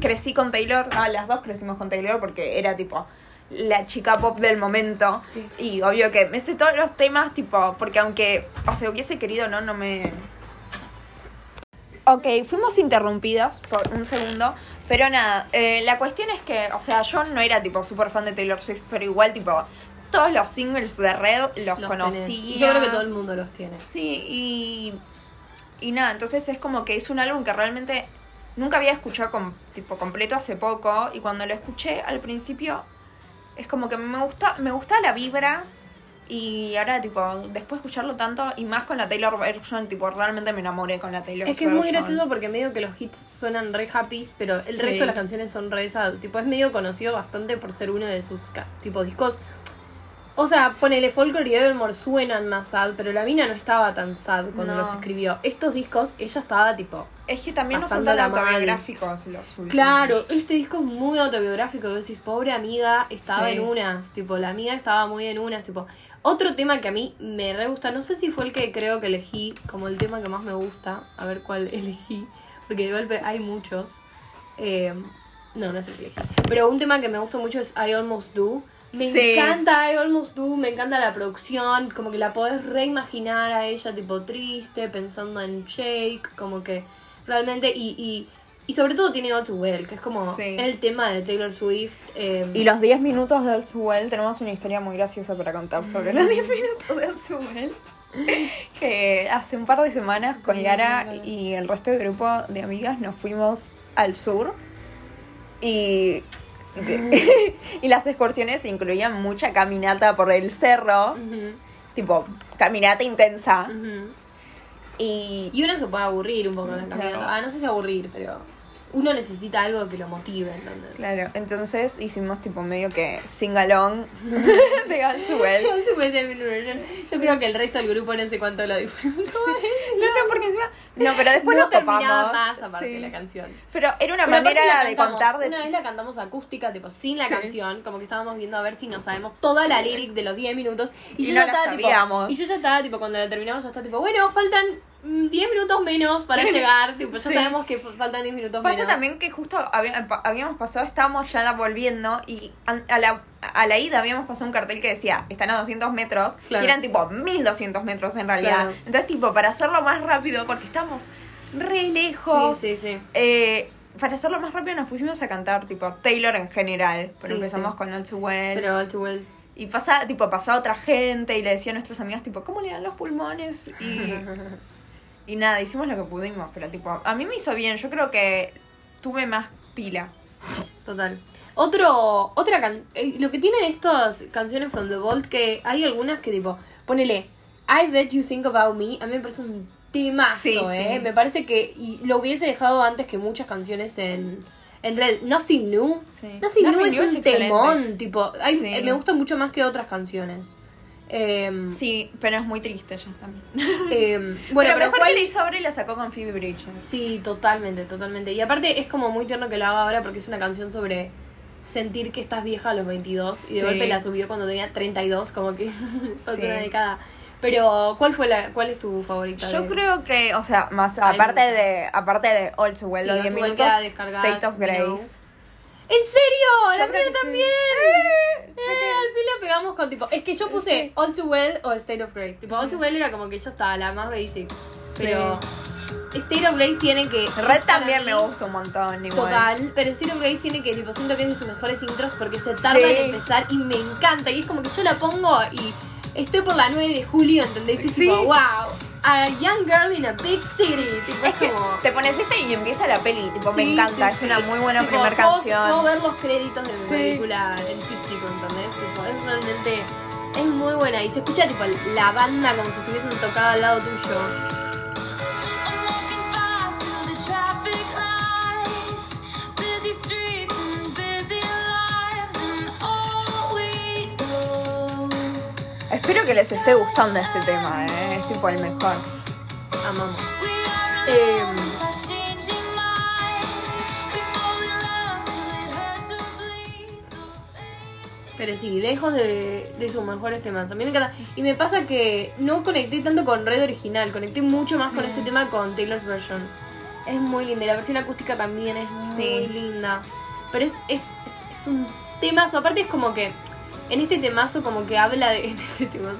S2: crecí con Taylor, ah, las dos crecimos con Taylor porque era tipo la chica pop del momento.
S1: Sí.
S2: Y obvio que me sé todos los temas, tipo, porque aunque, o sea, hubiese querido, no, no me. Ok, fuimos interrumpidas por un segundo, pero nada, eh, la cuestión es que, o sea, yo no era tipo súper fan de Taylor Swift, pero igual tipo, todos los singles de Red los,
S1: Los. Y yo creo que todo el mundo los tiene.
S2: Sí, y, y nada, entonces es como que es un álbum que realmente nunca había escuchado tipo completo hace poco y cuando lo escuché al principio es como que me gusta me gusta la vibra y ahora tipo después de escucharlo tanto y más con la Taylor version tipo realmente me enamoré con la Taylor
S1: Es que es muy
S2: version.
S1: gracioso porque medio que los hits suenan re happy, pero el
S2: Sí.
S1: resto de las canciones son re sad. Tipo, es medio conocido bastante por ser uno de sus tipo discos O sea, ponele Folklore y Evermore suenan más sad, pero la mina no estaba tan sad cuando
S2: No.
S1: los escribió. Estos discos, ella estaba tipo.
S2: Es que también no son tan autobiográficos los últimos.
S1: Claro, este disco es muy autobiográfico. vos Decís, pobre amiga, estaba
S2: Sí.
S1: en unas. Tipo, la amiga estaba muy en unas. Tipo, otro tema que a mí me re gusta. No sé si fue el que creo que elegí como el tema que más me gusta. A ver cuál elegí. Porque de golpe hay muchos. Eh, no, no es el que elegí. Pero un tema que me gusta mucho es I Almost Do. Me
S2: Sí.
S1: encanta I Almost Do, me encanta la producción, como que la podés reimaginar a ella tipo triste, pensando en Jake, como que realmente, y, y, y sobre todo tiene All Too Well, que es como
S2: Sí.
S1: el tema de Taylor Swift. eh,
S2: Y los 10 minutos de Well tenemos una historia muy graciosa para contar sobre los 10 minutos de Well. Que hace un par de semanas con Yara y el resto del grupo de amigas nos fuimos al sur y, y las excursiones incluían mucha caminata por el cerro, tipo caminata intensa. Y
S1: Y uno se puede aburrir un poco en la
S2: Claro.
S1: caminata. Ah, no sé si aburrir, pero uno necesita algo que lo motive, ¿entendés?
S2: claro, entonces hicimos tipo medio que singalong de
S1: version. Yo creo que el resto del grupo no sé cuánto lo disfrutó.
S2: No, no, porque encima. No, pero después
S1: no
S2: nos
S1: terminaba
S2: copamos.
S1: más aparte
S2: Sí.
S1: de la canción.
S2: Pero era una
S1: Pero
S2: manera de
S1: cantamos-
S2: contar de.
S1: Una vez la cantamos acústica, tipo sin la
S2: Sí.
S1: canción, como que estábamos viendo a ver si nos sabemos toda la lyric de los 10 minutos. Y,
S2: Y
S1: yo
S2: no
S1: ya estaba
S2: sabíamos.
S1: tipo. Y yo ya estaba tipo, cuando la terminamos, ya está tipo, bueno, faltan 10 minutos menos para llegar. Tipo, ya
S2: Sí.
S1: sabemos que faltan 10 minutos
S2: Pasa
S1: menos.
S2: también que justo pa- habíamos pasado, estábamos ya volviendo y a la, a la ida habíamos pasado un cartel que decía, están a 200 metros,
S1: Claro.
S2: y eran tipo 1200 metros en realidad.
S1: Claro.
S2: Entonces, tipo, para hacerlo más rápido, porque estamos re lejos,
S1: Sí, sí, sí.
S2: eh, para hacerlo más rápido nos pusimos a cantar, tipo, Taylor en general. Pero
S1: Sí,
S2: empezamos
S1: sí.
S2: con All Too Well.
S1: Pero All Too Well.
S2: Y pasa, tipo, pasaba otra gente y le decía a nuestras amigas, tipo, ¿cómo le dan los pulmones? Y, y nada, hicimos lo que pudimos, pero tipo, a mí me hizo bien, yo creo que tuve más pila.
S1: Total. Otro, otra can eh, lo que tienen estas canciones from the vault que hay algunas que tipo, ponele, I bet you think about me, a mí me parece un temazo,
S2: Sí,
S1: eh.
S2: sí.
S1: Me parece que y lo hubiese dejado antes que muchas canciones en en Red. Nothing New.
S2: Sí.
S1: Nothing, New es
S2: New
S1: un
S2: es
S1: temón, tipo, hay- eh, me gusta mucho más que otras canciones. Em,
S2: Sí, pero es muy triste ya también.
S1: em,
S2: bueno, pero,
S1: pero
S2: mejor
S1: ¿cuál-
S2: que le hizo ahora y la sacó con Phoebe Bridges.
S1: Sí, totalmente, totalmente. Y aparte es como muy tierno que la haga ahora porque es una canción sobre sentir que estás vieja a los 22 y de
S2: Sí.
S1: golpe la subió cuando tenía 32, como que es
S2: Sí.
S1: una década. Pero, ¿cuál fue la cuál es tu favorita?
S2: Yo
S1: de-
S2: creo que, o sea, más aparte de aparte de All Too Well,
S1: Sí,
S2: los
S1: All
S2: 10
S1: Too Well
S2: minutos, State of. Grace.
S1: ¿En serio?
S2: Yo
S1: la mía
S2: que sí.
S1: también.
S2: Eh,
S1: Eh, al fin la pegamos con tipo. Es que yo puse All Too Well o State of Grace. Tipo, All Too Well era como que ya estaba la más basic. Pero State of Grace tiene que.
S2: Red también
S1: mí,
S2: me gusta un montón, igual.
S1: Total, pero State of Grace tiene que, tipo, siento que es de sus mejores intros porque se tarda
S2: Sí.
S1: en empezar y me encanta. Y es como que yo la pongo y estoy por la 9 de julio, ¿entendés? Y es
S2: Sí.
S1: tipo, wow, a young girl in a big city. Tipo, es,
S2: Es que
S1: como.
S2: te pones esta y empieza la peli, tipo, me encanta,
S1: sí,
S2: es una muy buena
S1: Tipo,
S2: primera canción.
S1: Puedo ver los créditos de mi película en físico, ¿entendés? Tipo, es realmente. Es muy buena y se escucha tipo la banda como si estuviesen tocado al lado tuyo.
S2: Que les esté gustando este tema, eh. es tipo el mejor.
S1: Amamos. Eh,
S3: fade.
S1: Pero sí, lejos de, de sus mejores temas. A mí me encanta. Y me pasa que no conecté tanto con Red original, conecté mucho más con este tema con Taylor's version. Es muy linda. Y la versión acústica también es muy
S2: Sí.
S1: linda. Pero es, es, es, es un temazo. Aparte es como que en este temazo como que habla de... En este temazo.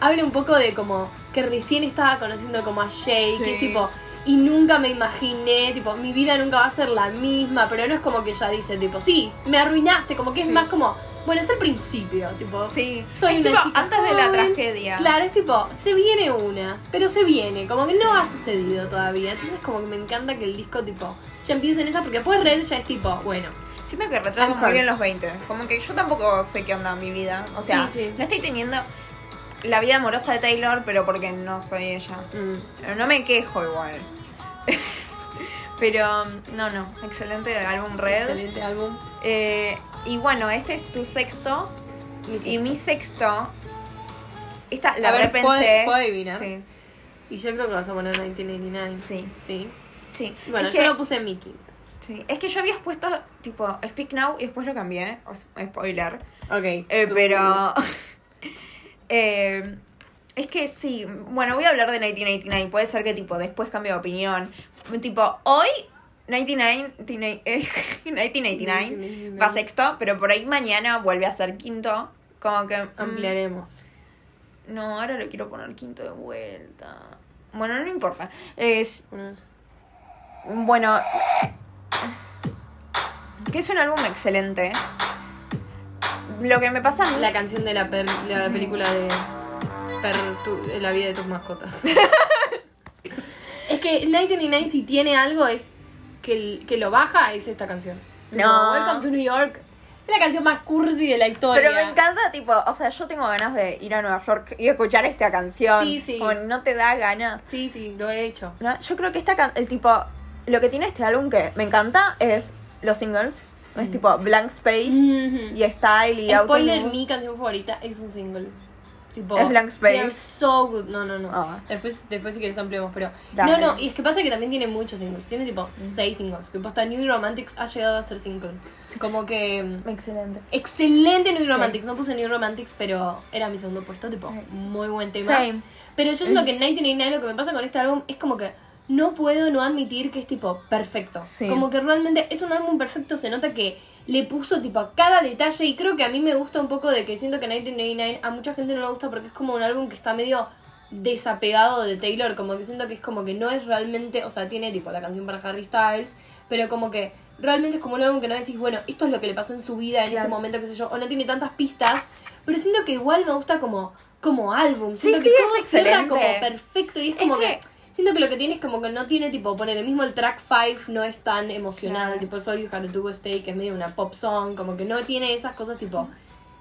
S1: Habla un poco de como que recién estaba conociendo como a Jay, que es
S2: Sí.
S1: tipo... Y nunca me imaginé, tipo, mi vida nunca va a ser la misma, pero no es como que ella dice, tipo, sí, me arruinaste, como que es más como, bueno, es el principio, tipo,
S2: Sí,
S1: soy
S2: es
S1: una
S2: tipo
S1: chica
S2: antes de la tragedia.
S1: Claro, es tipo, se viene unas, pero se viene, como que no ha sucedido todavía. Entonces como que me encanta que el disco tipo ya empiece en esa, porque después Red ya es tipo, bueno,
S2: Siento que retrata
S1: I'm
S2: muy bien los 20. Como que yo tampoco sé qué onda mi vida. O sea,
S1: Sí, sí.
S2: no estoy teniendo la vida amorosa de Taylor, pero porque no soy ella.
S1: mm,
S2: Pero no me quejo igual. pero no, no, excelente álbum Red.
S1: excelente álbum.
S2: Eh, y bueno, este es tu sexto. Y mi sexto. Esta la
S1: A ver,
S2: repensé.
S1: ¿puedo- puedo adivinar?
S2: Sí.
S1: Y yo creo que vas a poner 1989.
S2: Sí.
S1: Sí.
S2: sí.
S1: Bueno,
S2: Es
S1: yo
S2: que-
S1: lo puse en mi quinta.
S2: Sí. Es que yo había puesto tipo Speak Now y después lo cambié. o sea, spoiler.
S1: Ok.
S2: Eh, pero. eh, es que sí. Bueno, voy a hablar de 1989. Puede ser que tipo después cambie de opinión. Tipo, hoy 99, tina- eh, 1989 va sexto, pero por ahí mañana vuelve a ser quinto. Como que. mm,
S1: Ampliaremos.
S2: No, ahora lo quiero poner quinto de vuelta. Bueno, no importa. Es. Bueno. Que es un álbum excelente. Lo que me pasa a mí.
S1: La canción de la, per- la película de, per- tu- la vida de tus mascotas. es que 1999 si tiene algo es que, el- que lo baja es esta canción.
S2: No.
S1: Welcome to New York. Es la canción más cursi de la historia.
S2: Pero me encanta, tipo, o sea, yo tengo ganas de ir a Nueva York y escuchar esta canción.
S1: Sí, sí.
S2: Como no te da ganas.
S1: Sí, sí, lo he hecho.
S2: ¿no? Yo creo que esta can- el tipo, lo que tiene este álbum que me encanta es los singles. Es tipo Blank Space
S1: Ujú.
S2: y Style y
S1: Spoiler, mi canción favorita es un single. Tipo,
S2: Es Blank Space.
S1: So good. No, no, no.
S2: Ah.
S1: Después, después si quieres ampliamos, pero.
S2: Dale.
S1: No, no, y es que pasa que también tiene muchos singles. Tiene tipo seis singles. Tipo, hasta New Romantics ha llegado a ser single. Como que. mm,
S2: Excelente.
S1: Excelente New
S2: Sí.
S1: Romantics. No puse New Romantics, pero era mi segundo puesto. Tipo, muy buen tema.
S2: Same.
S1: Pero yo siento que en 1999 lo que me pasa con este álbum es como que no puedo no admitir que es tipo perfecto.
S2: Sí.
S1: Como que realmente es un álbum perfecto, se nota que le puso tipo a cada detalle y creo que a mí me gusta un poco de que siento que 1999 a mucha gente no le gusta porque es como un álbum que está medio desapegado de Taylor, como que siento que es como que no es realmente, o sea, tiene tipo la canción para Harry Styles, pero como que realmente es como un álbum que no decís, bueno, esto es lo que le pasó en su vida en
S2: Claro.
S1: este momento, qué sé yo, o no tiene tantas pistas, pero siento que igual me gusta como como álbum,
S2: Sí,
S1: siento
S2: sí,
S1: que
S2: es
S1: todo cierra
S2: excelente.
S1: como perfecto y es
S2: Es
S1: como que,
S2: que-
S1: siento que lo que tiene es como que no tiene tipo poner el mismo el track 5 no es tan emocional,
S2: Claro.
S1: tipo Sorry You Had to Go Stay que es medio una pop song, como que no tiene esas cosas tipo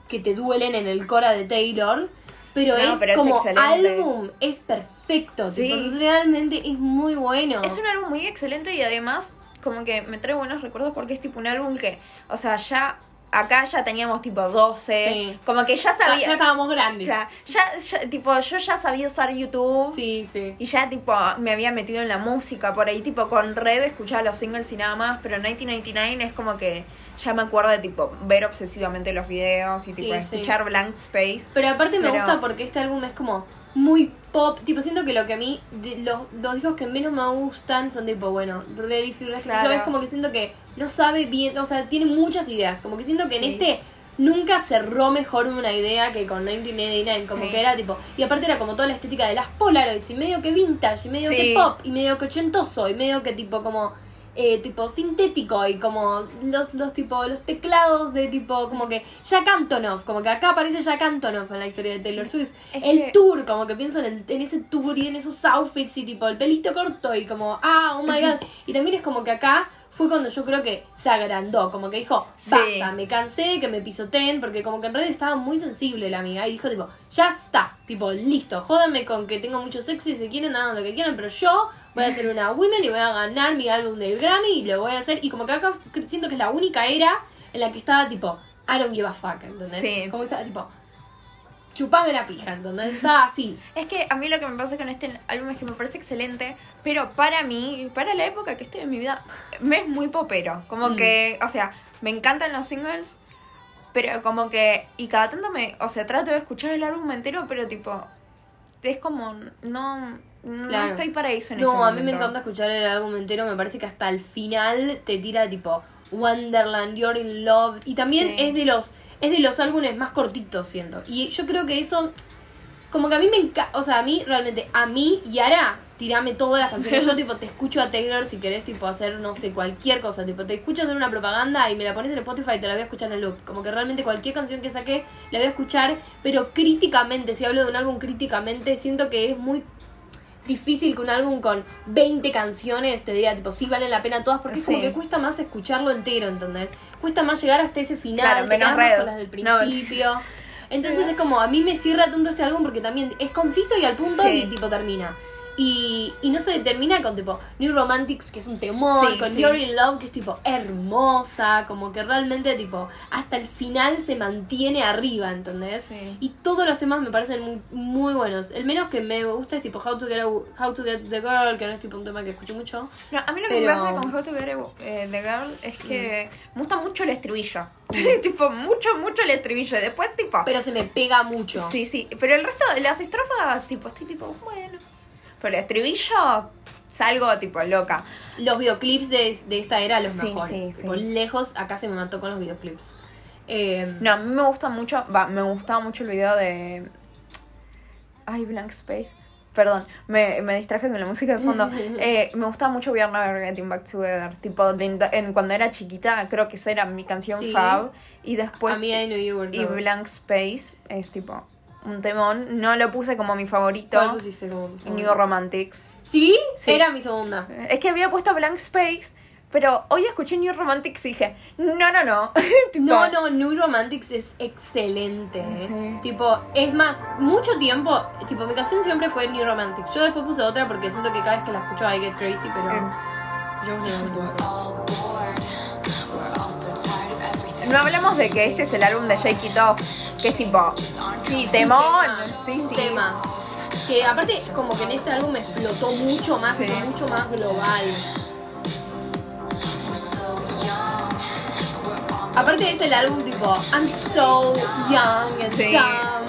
S1: que te duelen en el cora de Taylor, pero
S2: No,
S1: es
S2: pero es
S1: como
S2: excelente.
S1: álbum, es perfecto,
S2: Sí.
S1: tipo, realmente es muy bueno.
S2: Es un álbum muy excelente y además como que me trae buenos recuerdos porque es tipo un álbum que, o sea, ya acá ya teníamos tipo 12,
S1: Sí.
S2: como que ya sabía,
S1: ya estábamos grandes.
S2: o sea, ya, ya, tipo yo ya sabía usar YouTube
S1: Sí, sí.
S2: y ya tipo me había metido en la música por ahí tipo con red escuchaba los singles y nada más, pero 1999 es como que ya me acuerdo de tipo ver obsesivamente los videos y tipo
S1: Sí, sí.
S2: escuchar Blank Space.
S1: Pero aparte me
S2: Pero-
S1: gusta porque este álbum es como muy pop. Tipo, siento que lo que a mí, de los, los discos que menos me gustan son tipo, bueno, Ready Fearless.
S2: Claro.
S1: Yo es como que siento que no sabe bien, o sea, tiene muchas ideas. Como que siento que en este nunca cerró mejor una idea que con 1989. Como
S2: Sí.
S1: que era tipo, y aparte era como toda la estética de las Polaroids y medio que vintage y medio
S2: Sí.
S1: que pop y medio que ochentoso y medio que tipo como eh, tipo sintético y como los, los tipo los teclados de tipo como que Jack Antonoff, como que acá aparece Jack Antonoff en la historia de Taylor Swift.
S2: Es
S1: el
S2: que-
S1: tour, como que pienso en, el, en ese tour y en esos outfits y tipo el pelito corto y como, ah, oh my god. Y también es como que acá fue cuando yo creo que se agrandó, como que dijo,
S2: Sí.
S1: basta, me cansé de que me pisoteen, porque como que en realidad estaba muy sensible la amiga y dijo tipo, ya está, tipo, listo, jódanme con que tengo mucho sexy, si quieren hagan lo que quieran, pero yo voy a ser una women y voy a ganar mi álbum del Grammy y lo voy a hacer, y como que acá siento que es la única era en la que estaba tipo, I don't give a fuck, ¿entendés?
S2: Sí.
S1: Como que estaba tipo, chupame la pija, ¿entendés? Estaba así.
S2: Es que a mí lo que me pasa con este álbum es que me parece excelente, pero para mí, para la época que estoy en mi vida, me es muy popero. Como
S1: Mm.
S2: que, o sea, me encantan los singles, pero como que, y cada tanto me, o sea, trato de escuchar el álbum entero, pero tipo, es como, no, no
S1: Claro.
S2: estoy para eso en
S1: No,
S2: este
S1: a mí me encanta escuchar el álbum entero. Me parece que hasta el final te tira tipo Wonderland, You're in Love. Y también
S2: Sí.
S1: es de los es de los álbumes más cortitos, siento. Y yo creo que eso, como que a mí me encanta, o sea, a mí realmente, a mí y ahora, tirame todas las canciones. Yo tipo te escucho a Taylor si querés tipo hacer, no sé, cualquier cosa. Tipo, te escucho hacer una propaganda y me la pones en Spotify y te la voy a escuchar en loop. Como que realmente cualquier canción que saque la voy a escuchar, pero críticamente, si hablo de un álbum críticamente, siento que es muy difícil que un álbum con 20 canciones te diga, tipo, sí valen la pena todas, porque es como que cuesta más escucharlo entero, ¿entendés? Cuesta más llegar hasta ese final,
S2: Claro, menos
S1: las del
S2: No.
S1: principio. Entonces es como, a mí me cierra tanto este álbum porque también es conciso y al punto
S2: Sí.
S1: y tipo termina. Y, y no se termina con tipo New Romantics, que es un temor,
S2: Sí,
S1: con
S2: sí.
S1: You're in Love, que es tipo hermosa, como que realmente tipo hasta el final se mantiene arriba, ¿entendés?
S2: Sí.
S1: Y todos los temas me parecen muy, muy buenos. El menos que me gusta es tipo How to Get, a- How to Get the Girl, que no es tipo un tema que escucho mucho.
S2: No, a mí lo que me pasa con How to Get a- eh, the Girl es que me gusta mucho el estribillo. tipo, mucho, mucho el estribillo. Después, tipo.
S1: Pero se me pega mucho.
S2: Sí, sí. Pero el resto de las estrofas, tipo, estoy tipo, bueno. Pero el estribillo, salgo tipo loca.
S1: Los videoclips de, de esta era los
S2: Sí,
S1: mejores.
S2: sí, sí.
S1: lejos, acá se me mató con los videoclips. Eh,
S2: No, a mí me gusta mucho, va, me gustaba mucho el video de... Ay, Blank Space. Perdón, me, me distraje con la música de fondo. Eh, me gustaba mucho We Are Never Getting Back Together. Tipo, de- en, cuando era chiquita, creo que esa era mi canción fab. Y después...
S1: a mí I You Were
S2: y. Blank Space es tipo un temón. No lo puse como mi favorito.
S1: ¿Cuál pusiste como tu?
S2: New Romantics.
S1: ¿Sí?
S2: Sí.
S1: Era mi segunda.
S2: Es que había puesto Blank Space, pero hoy escuché New Romantics y dije, no, no, no. Tipo,
S1: No, no, New Romantics es excelente. ¿eh?
S2: Sí.
S1: Tipo, es más, mucho tiempo, tipo, mi canción siempre fue New Romantics. Yo después puse otra porque siento que cada vez que la escucho I get crazy, pero
S2: Eh.
S1: yo no.
S2: No hablamos de que este es el álbum de Shake It Off, que es tipo,
S1: Sí,
S2: temón.
S1: tema,
S2: Sí,
S1: un
S2: sí.
S1: tema. Que aparte, como que en este álbum explotó mucho más,
S2: Sí.
S1: mucho más global. Aparte es el álbum tipo I'm so young and dumb.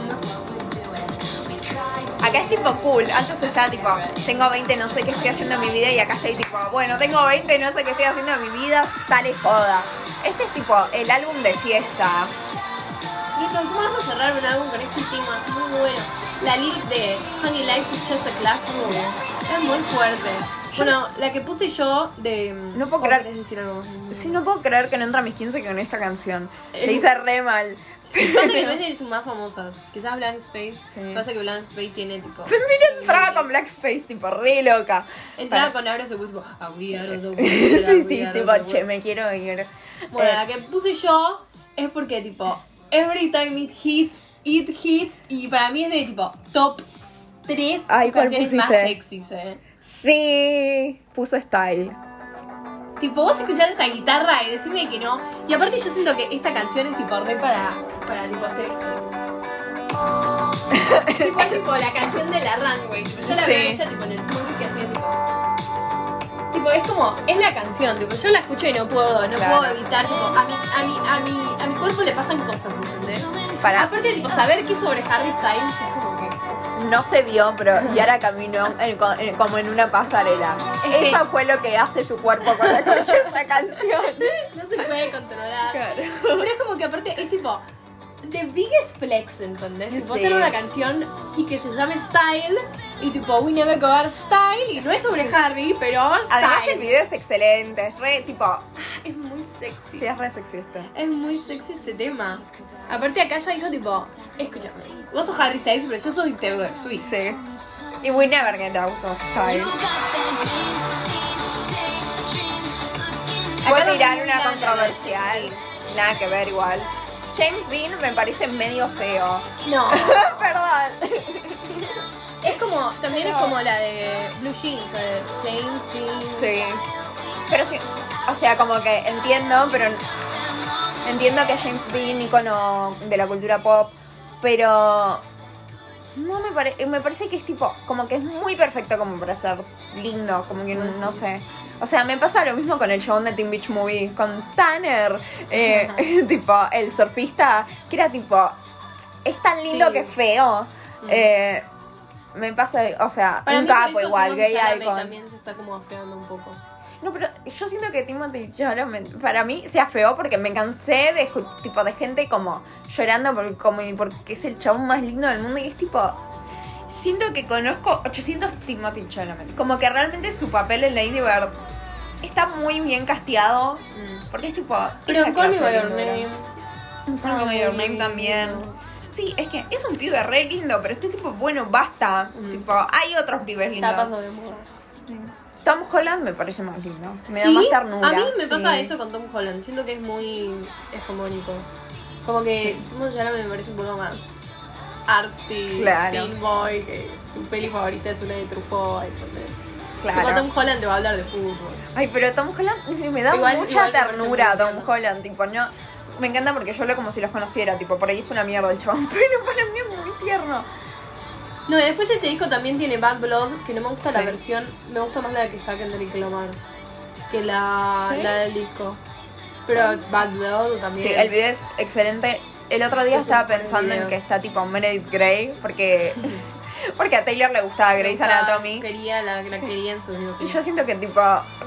S2: Acá es tipo cool, antes estaba tipo, tengo 20, no sé qué estoy haciendo en mi vida y acá estoy tipo, bueno, tengo 20, no sé qué estoy haciendo en mi vida, sale joda. Este es tipo el álbum de fiesta.
S1: Listo, ¿cómo vamos a cerrar un álbum con este tema? Es muy bueno. La lyric de Honey Life is just a classroom es muy fuerte. Bueno, la que puse yo de...
S2: No puedo
S1: ¿o
S2: creer-
S1: decir algo?
S2: Sí, no puedo creer que no entra a mis 15 con esta canción. Le hice re mal.
S1: Pasa que no es de sus más famosas. Quizás Blank Space.
S2: Sí.
S1: Pasa que Blank Space tiene tipo...
S2: Mira, entraba con Black Space, tipo, re loca.
S1: Entraba con Abres de tipo... "Ah, we are the world,
S2: sí, sí, tipo,
S1: world".
S2: che, me quiero ir.
S1: Bueno,
S2: Eh,
S1: la que puse yo es porque tipo, every time it hits, it hits, y para mí es de tipo top 3
S2: Ay, ¿cuál
S1: canciones más sexys, eh.
S2: Sí, puso style.
S1: Tipo, vos escuchás esta guitarra y decime que no. Y aparte yo siento que esta canción es tipo re para, para tipo hacer esto. tipo, es tipo la canción de la runway. Tipo, yo la
S2: Sí.
S1: veo ella tipo en el tour que hacía tipo. Tipo, es como, es la canción, tipo, yo la escucho y no puedo, no
S2: Claro.
S1: puedo evitar, tipo, a mi, a mi, a mi, a mi cuerpo le pasan cosas, ¿entendés?
S2: Para,
S1: Aparte, tipo, saber que sobre Harry Styles es como que.
S2: no se vio, pero Yara caminó en- co- en- como en una pasarela.
S1: Es que-
S2: Eso fue lo que hace su cuerpo cuando escucha esta canción.
S1: No se puede controlar.
S2: Claro.
S1: Pero es como que aparte es tipo. The biggest flex, ¿entendés? Tipo
S2: Sí.
S1: hacer una canción y que se llame Style y tipo We Never Go Out of Style y no es sobre Harry, pero
S2: Además el
S1: Style.
S2: video es excelente, es re tipo,
S1: Es muy sexy.
S2: sí, es re sexista.
S1: Es muy sexy este tema. Aparte acá ya dijo tipo, escúchame, vos sos Harry Styles, pero yo soy Taylor Swift.
S2: Sí. Y We Never Get Out of Style. Voy a tirar una controversial. Nada que ver igual. James Dean me parece medio feo.
S1: No,
S2: Perdón.
S1: es como, también
S2: Pero-
S1: es como la de Blue Jeans, la de James Dean.
S2: Sí. Pero sí, o sea, como que entiendo, pero entiendo que James Dean, icono de la cultura pop, pero no me parece, me parece que es tipo, como que es muy perfecto como para ser lindo, como que no sé. O sea, me pasa lo mismo con el chabón de Teen Beach Movie, con Tanner, eh, tipo, el surfista, que era tipo, es tan lindo
S1: Sí.
S2: que es feo. Eh, me pasa, o sea,
S1: Para
S2: un capo igual, gay icon.
S1: también se está como afeando un poco.
S2: No, pero yo siento que Timothy Chalamet para mí se afeó porque me cansé de tipo de gente como llorando porque como porque es el chabón más lindo del mundo y es tipo siento que conozco 800 Timothy Chalamet, como que realmente su papel en Lady Bird está muy bien casteado porque es tipo
S1: Pero Call Me
S2: clase
S1: By Your. Name.
S2: Call Me By Your Name también. Sí, es que es un pibe re lindo, pero este tipo, bueno, basta.
S1: Mm.
S2: Tipo, hay otros pibes lindos.
S1: Ya pasó de moda.
S2: Tom Holland me parece más lindo. Me da
S1: ¿Sí?
S2: más ternura.
S1: A mí me pasa
S2: sí.
S1: eso con Tom Holland. Siento que es muy hegemónico. Como que Timothée Chalamet me parece un poco más. Artsy,
S2: Claro.
S1: teen boy, que su peli favorita es una de Truffaut, entonces.
S2: Claro.
S1: Tipo, Tom Holland te va a hablar de fútbol.
S2: Ay, pero Tom Holland me da
S1: Igual-
S2: mucha
S1: igual
S2: ternura Tom. Holland, tipo, no. Me encanta porque yo hablo como si los conociera, tipo, por ahí es una mierda el chabón, pero para mí es muy tierno.
S1: No, y después este disco también tiene Bad Blood, que no me gusta la versión, me gusta más la que está Kendrick Lamar que la,
S2: ¿Sí?
S1: la del disco. Pero Bad Blood también.
S2: Sí, el video es excelente. El otro día estaba pensando en que está tipo Meredith Grey, porque, porque a Taylor le gustaba Grey's Anatomy.
S1: Quería, la, la quería en su
S2: Y yo siento que tipo,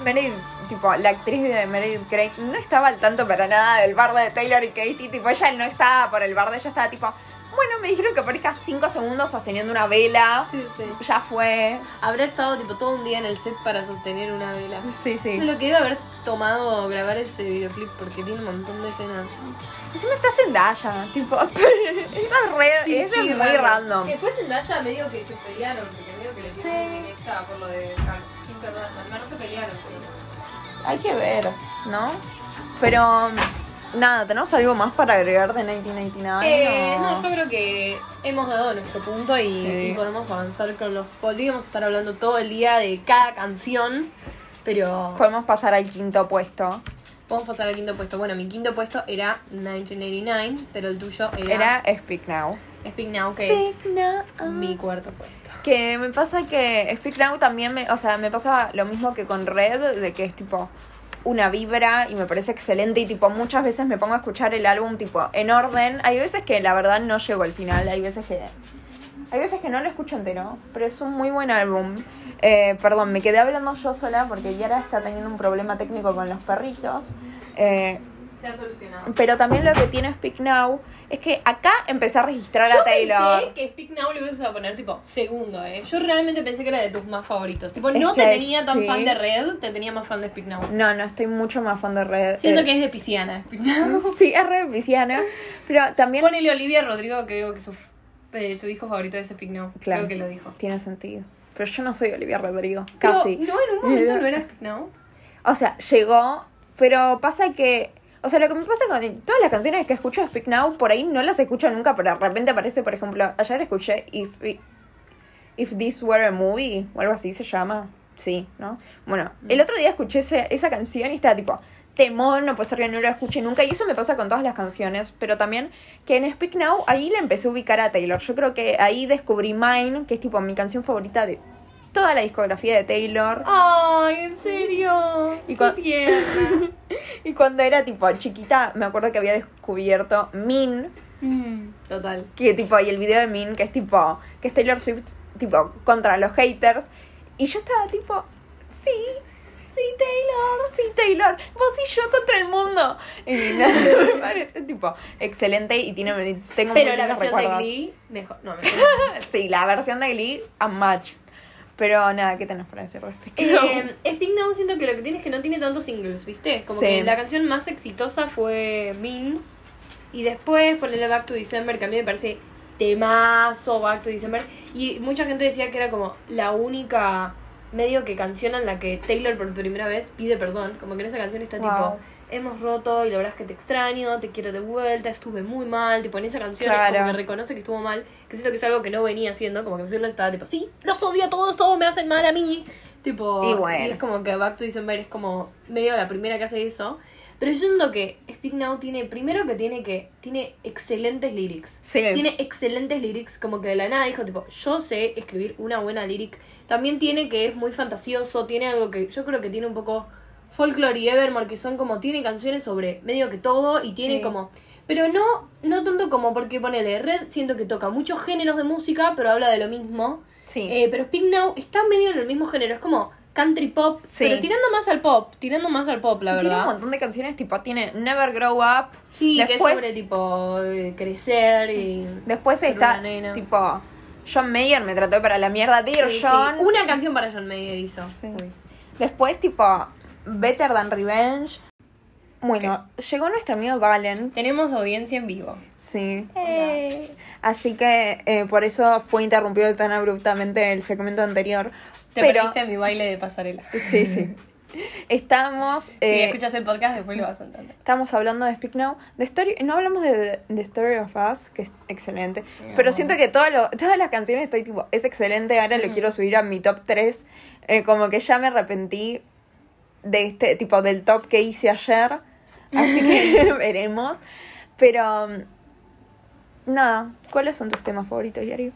S2: Meredith, tipo, la actriz de Meredith Grey no estaba al tanto para nada del bardo de Taylor y Katie, tipo, ella no estaba por el bardo, ella estaba tipo, bueno, me dijeron que aparezca 5 segundos sosteniendo una vela,
S1: Sí, sí.
S2: ya fue.
S1: Habrá estado tipo todo un día en el set para sostener una vela.
S2: Sí, sí.
S1: Lo que debe haber tomado grabar ese videoclip porque tiene un montón de escenas.
S2: Encima está Zendaya, tipo, esa es re,
S1: Sí,
S2: esa
S1: sí,
S2: es muy
S1: raro.
S2: random.
S1: Después Zendaya medio que se pelearon, porque medio que le
S2: Sí.
S1: en esta por lo de Kim Kardashian. No se pelearon, pero...
S2: Hay que ver, ¿no? Pero nada, ¿tenemos algo más para agregar de 1999?
S1: Eh,
S2: o-
S1: no, yo creo que hemos dado nuestro punto y,
S2: Sí.
S1: y podemos avanzar con los... Podríamos estar hablando todo el día de cada canción, pero
S2: Podemos pasar al quinto puesto.
S1: podemos pasar al quinto puesto. Bueno, mi quinto puesto era 1989, pero el tuyo era,
S2: Era Speak Now.
S1: Speak Now, que es
S2: Speak Now.
S1: mi cuarto puesto.
S2: Que me pasa que Speak Now también me, o sea, me pasa lo mismo que con Red, de que es tipo una vibra y me parece excelente y tipo muchas veces me pongo a escuchar el álbum tipo en orden. Hay veces que la verdad no llego al final, hay veces que hay veces que no lo escucho entero, pero es un muy buen álbum. Eh, perdón, me quedé hablando yo sola porque Yara está teniendo un problema técnico con los perritos. Eh,
S1: Se ha solucionado.
S2: pero también lo que tiene Speak Now es que acá empecé a registrar
S1: Yo
S2: a Taylor.
S1: pensé que Speak Now le ibas a poner tipo segundo, eh. Yo realmente pensé que era de tus más favoritos. Tipo, no
S2: Es
S1: te tenía tan
S2: sí.
S1: fan de Red, te tenía más fan de Speak Now.
S2: No, no, estoy mucho más fan de Red.
S1: Siento
S2: Eh,
S1: que es de Pisciana, Speak Now.
S2: Sí, es re pisciana. Pero también.
S1: Ponele Olivia Rodrigo, que digo que su, eh, su disco favorito es Speak Now.
S2: Claro.
S1: Creo que lo dijo.
S2: Tiene sentido. Pero yo no soy Olivia Rodrigo.
S1: Pero,
S2: Casi.
S1: no, en un momento no era Speak Now.
S2: O sea, llegó. Pero pasa que. O sea, lo que me pasa con todas las canciones que escucho de Speak Now, por ahí no las escucho nunca, pero de repente aparece, por ejemplo, ayer escuché If, If This Were a Movie, o algo así se llama. Sí, ¿no? Bueno, el otro día escuché ese- esa canción y estaba tipo, temón, no puede ser que no la escuche nunca. Y eso me pasa con todas las canciones, pero también que en Speak Now ahí le empecé a ubicar a Taylor. Yo creo que ahí descubrí Mine, que es tipo mi canción favorita de toda la discografía de Taylor.
S1: Ay, en serio.
S2: Y. Y cuando era tipo chiquita, me acuerdo que había descubierto Min,
S1: Mm, Total.
S2: que tipo, y el video de Min, que es tipo, que es Taylor Swift, tipo, contra los haters. Y yo estaba tipo, sí, sí, Taylor, sí, Taylor, vos y yo contra el mundo. Y nada, me parece tipo excelente y tiene, tengo
S1: Pero
S2: muy
S1: la versión de
S2: recuerdos.
S1: Glee, mejor. No, mejor.
S2: Sí, la versión de Glee, unmatched. Pero nada, ¿qué tenés para decir respecto?
S1: Eh, Speak Now siento que lo que tiene es que no tiene tantos singles, ¿viste? Como
S2: Sí.
S1: que la canción más exitosa fue Mean. Y después ponerle Back to December, que a mí me parece temazo Back to December. Y mucha gente decía que era como la única medio que canción en la que Taylor por primera vez pide perdón. Como que en esa canción está
S2: Wow.
S1: tipo, hemos roto y la verdad es que te extraño, te quiero de vuelta, estuve muy mal. Tipo, en esa canción es
S2: Claro.
S1: como que reconoce que estuvo mal. Que siento que es algo que no venía haciendo. Como que Fearless estaba tipo, sí, los odio a todos, todos me hacen mal a mí. Tipo,
S2: Y bueno.
S1: es como que Back to December es como medio la primera que hace eso. Pero yo siento que Speak Now tiene, primero que tiene que, tiene excelentes lyrics.
S2: Sí.
S1: Tiene excelentes lyrics, como que de la nada dijo, tipo, yo sé escribir una buena lyric. También tiene que es muy fantasioso, tiene algo que yo creo que tiene un poco folklore y Evermore, que son como, tiene canciones sobre medio que todo y tiene
S2: Sí.
S1: como... Pero no, no tanto como porque ponele, Red siento que toca muchos géneros de música, pero habla de lo mismo.
S2: Sí.
S1: Eh, pero Speak Now está medio en el mismo género, es como country pop,
S2: Sí.
S1: pero tirando más al pop, tirando más al pop, la
S2: Sí, Tiene un
S1: verdad.
S2: montón de canciones, tipo, tiene Never Grow Up.
S1: Sí, que es
S2: Después-
S1: sobre tipo eh, crecer y...
S2: Después está, tipo, John Mayer me trató para la mierda, Dear
S1: Sí.
S2: John.
S1: Una canción para John Mayer hizo.
S2: Después, tipo, Better Than Revenge. Bueno, llegó nuestro amigo Valen.
S1: Tenemos audiencia en vivo.
S2: Sí. Así que eh, por eso fue interrumpido tan abruptamente el segmento anterior.
S1: Te
S2: pero
S1: perdiste mi baile de pasarela.
S2: Sí, sí. Estamos.
S1: Si
S2: eh,
S1: escuchas el podcast, después lo vas a entender.
S2: Estamos hablando de Speak Now. The story, no hablamos de The Story of Us, que es excelente. Pero siento que todo lo- todas las canciones estoy tipo, es excelente. Ahora lo quiero subir a mi top 3. Eh, como que ya me arrepentí de este tipo del top que hice ayer. Así que veremos. Pero. Nada, ¿cuáles son tus temas favoritos, Yari?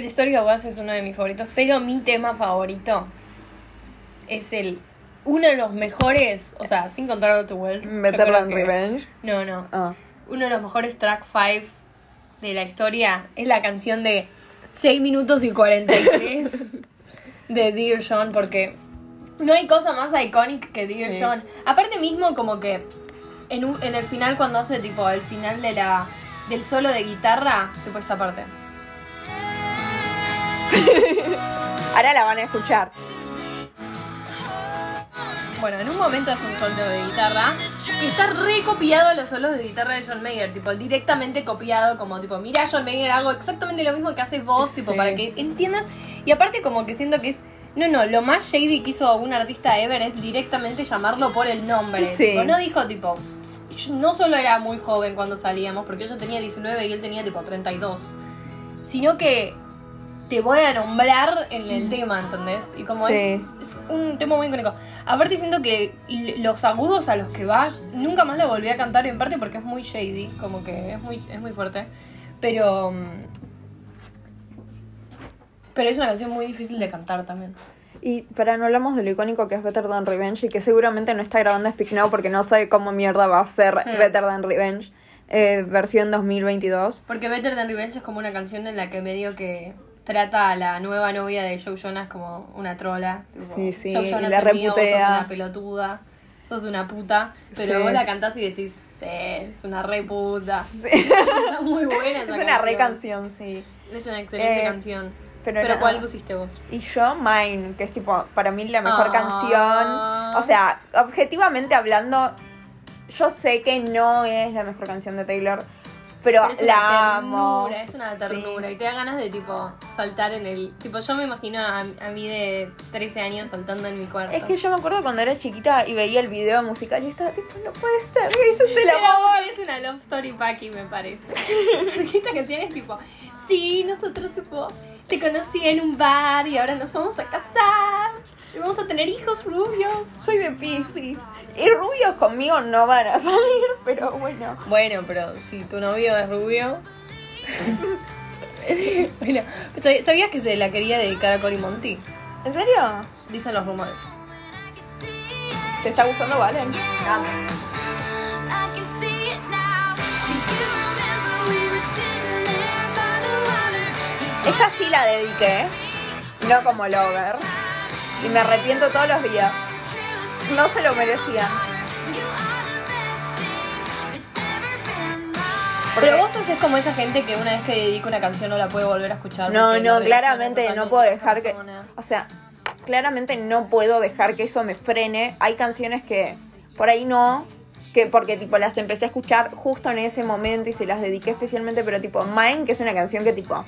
S1: The Story of Us es uno de mis favoritos, pero mi tema favorito es el. Uno de los mejores, o sea, sin contar to World.
S2: Than
S1: que-
S2: Revenge.
S1: No, no.
S2: Ah.
S1: Uno de los mejores track 5 de la historia es la canción de 6 minutos y 43 de Dear John, porque no hay cosa más icónica que Dear
S2: Sí.
S1: John. Aparte mismo como que en, un- en el final cuando hace tipo el final de la del solo de guitarra, tipo esta parte.
S2: Ahora la van a escuchar.
S1: Bueno, en un momento hace un solo de guitarra y está re copiado a los solos de guitarra de John Mayer, tipo directamente copiado, como tipo, mira John Mayer, hago exactamente lo mismo que haces vos, tipo,
S2: Sí.
S1: para que entiendas. Y aparte como que siento que es, no, no, lo más shady que hizo un artista ever es directamente llamarlo por el nombre.
S2: Sí.
S1: Tipo, no dijo tipo, no solo era muy joven cuando salíamos, porque ella tenía 19 y él tenía tipo 32, sino que te voy a nombrar en el tema, ¿entendés? Y como
S2: Sí.
S1: es, es un tema muy icónico. Aparte siento que los agudos a los que va, nunca más lo volví a cantar en parte porque es muy shady, como que es muy, es muy fuerte. Pero. mm, Pero es una canción muy difícil de cantar también.
S2: Y para no hablamos de lo icónico que es Better Than Revenge y que seguramente no está grabando Speak Now porque no sabe cómo mierda va a ser
S1: Hmm.
S2: Better Than Revenge eh, versión 2022.
S1: Porque Better Than Revenge es como una canción en la que medio que trata a la nueva novia de Joe Jonas como una trola. tipo,
S2: Sí, sí,
S1: Joe
S2: y la
S1: es mío, vos sos
S2: reputea.
S1: una pelotuda, sos una puta. Pero
S2: Sí.
S1: vos la cantás y decís, sí, es una re puta.
S2: Sí.
S1: Está muy buena
S2: es
S1: esa
S2: una re canción, sí.
S1: Es una excelente
S2: Eh,
S1: canción.
S2: pero
S1: Pero. ¿cuál pusiste vos?
S2: Y yo, Mine, que es tipo, para mí la mejor
S1: Ah.
S2: canción. O sea, objetivamente hablando, yo sé que no es la mejor canción de Taylor, pero,
S1: Pero es
S2: la
S1: una
S2: amo.
S1: ternura, es una ternura.
S2: Sí.
S1: Y te da ganas de tipo saltar en el. Tipo, yo me imagino a, a mí de 13 años saltando en mi cuarto.
S2: Es que yo me acuerdo cuando era chiquita y veía el video musical y estaba tipo, no puede ser, eso es el amor.
S1: es una love story Paki, me parece. Porque esta canción es tipo, sí, nosotros tipo, te conocí en un bar y ahora nos vamos a casar. Y vamos a tener hijos rubios.
S2: Soy de Pisces. Y rubios conmigo no van a salir, pero bueno.
S1: Bueno, pero si tu novio es rubio. bueno, ¿sab- ¿sabías que se la quería dedicar a Cory Monty?
S2: ¿En serio?
S1: Dicen los rumores.
S2: ¿Te está gustando, Valen? Esta sí la dediqué, no como Lover. Y me arrepiento todos los días. No se lo merecían.
S1: Pero vos sos como esa gente que una vez que dedica una canción no la puede volver a escuchar.
S2: No, no,
S1: la
S2: claramente no puedo dejar que... O sea, claramente no puedo dejar que eso me frene. Hay canciones que por ahí no, que porque tipo las empecé a escuchar justo en ese momento y se las dediqué especialmente, pero tipo Mine, que es una canción que tipo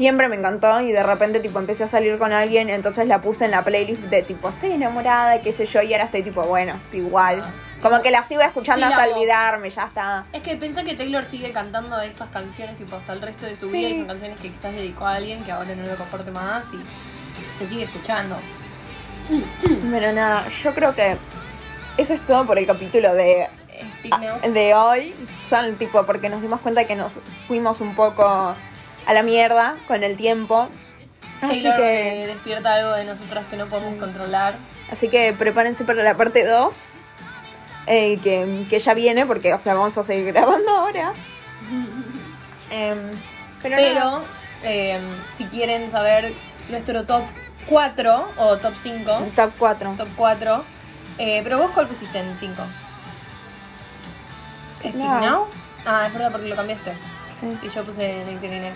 S2: siempre me encantó y de repente tipo empecé a salir con alguien, entonces la puse en la playlist de tipo estoy enamorada, qué sé yo, y ahora estoy tipo, bueno, igual. Como que la sigo escuchando
S1: Sí, la
S2: hasta
S1: voz.
S2: olvidarme, ya está.
S1: Es que pensá que Taylor sigue cantando estas canciones tipo hasta el resto de su
S2: Sí.
S1: vida y son canciones que quizás dedicó a alguien que ahora no lo comporte más y se sigue escuchando.
S2: Pero nada, yo creo que eso es todo por el capítulo de
S1: Now.
S2: de hoy son tipo porque nos dimos cuenta que nos fuimos un poco a la mierda con el tiempo. Así
S1: Taylor
S2: que,
S1: despierta algo de nosotras que no podemos controlar.
S2: así que prepárense para la parte 2. eh, que, que ya viene porque, o sea, vamos a seguir grabando ahora. Em, pero
S1: Pero eh, si quieren saber nuestro top 4 o top 5,
S2: top 4.
S1: top 4, eh, pero vos cuál pusiste en 5? ¿Speak
S2: No.
S1: Now? Ah, es verdad porque lo cambiaste.
S2: Sí.
S1: Y yo puse Nectarine.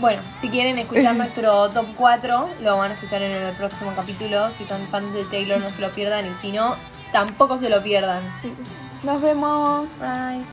S1: Bueno, si quieren escuchar nuestro top 4, lo van a escuchar en el próximo capítulo. Si son fans de Taylor, no se lo pierdan. Y si no, tampoco se lo pierdan.
S2: Nos vemos.
S1: Bye.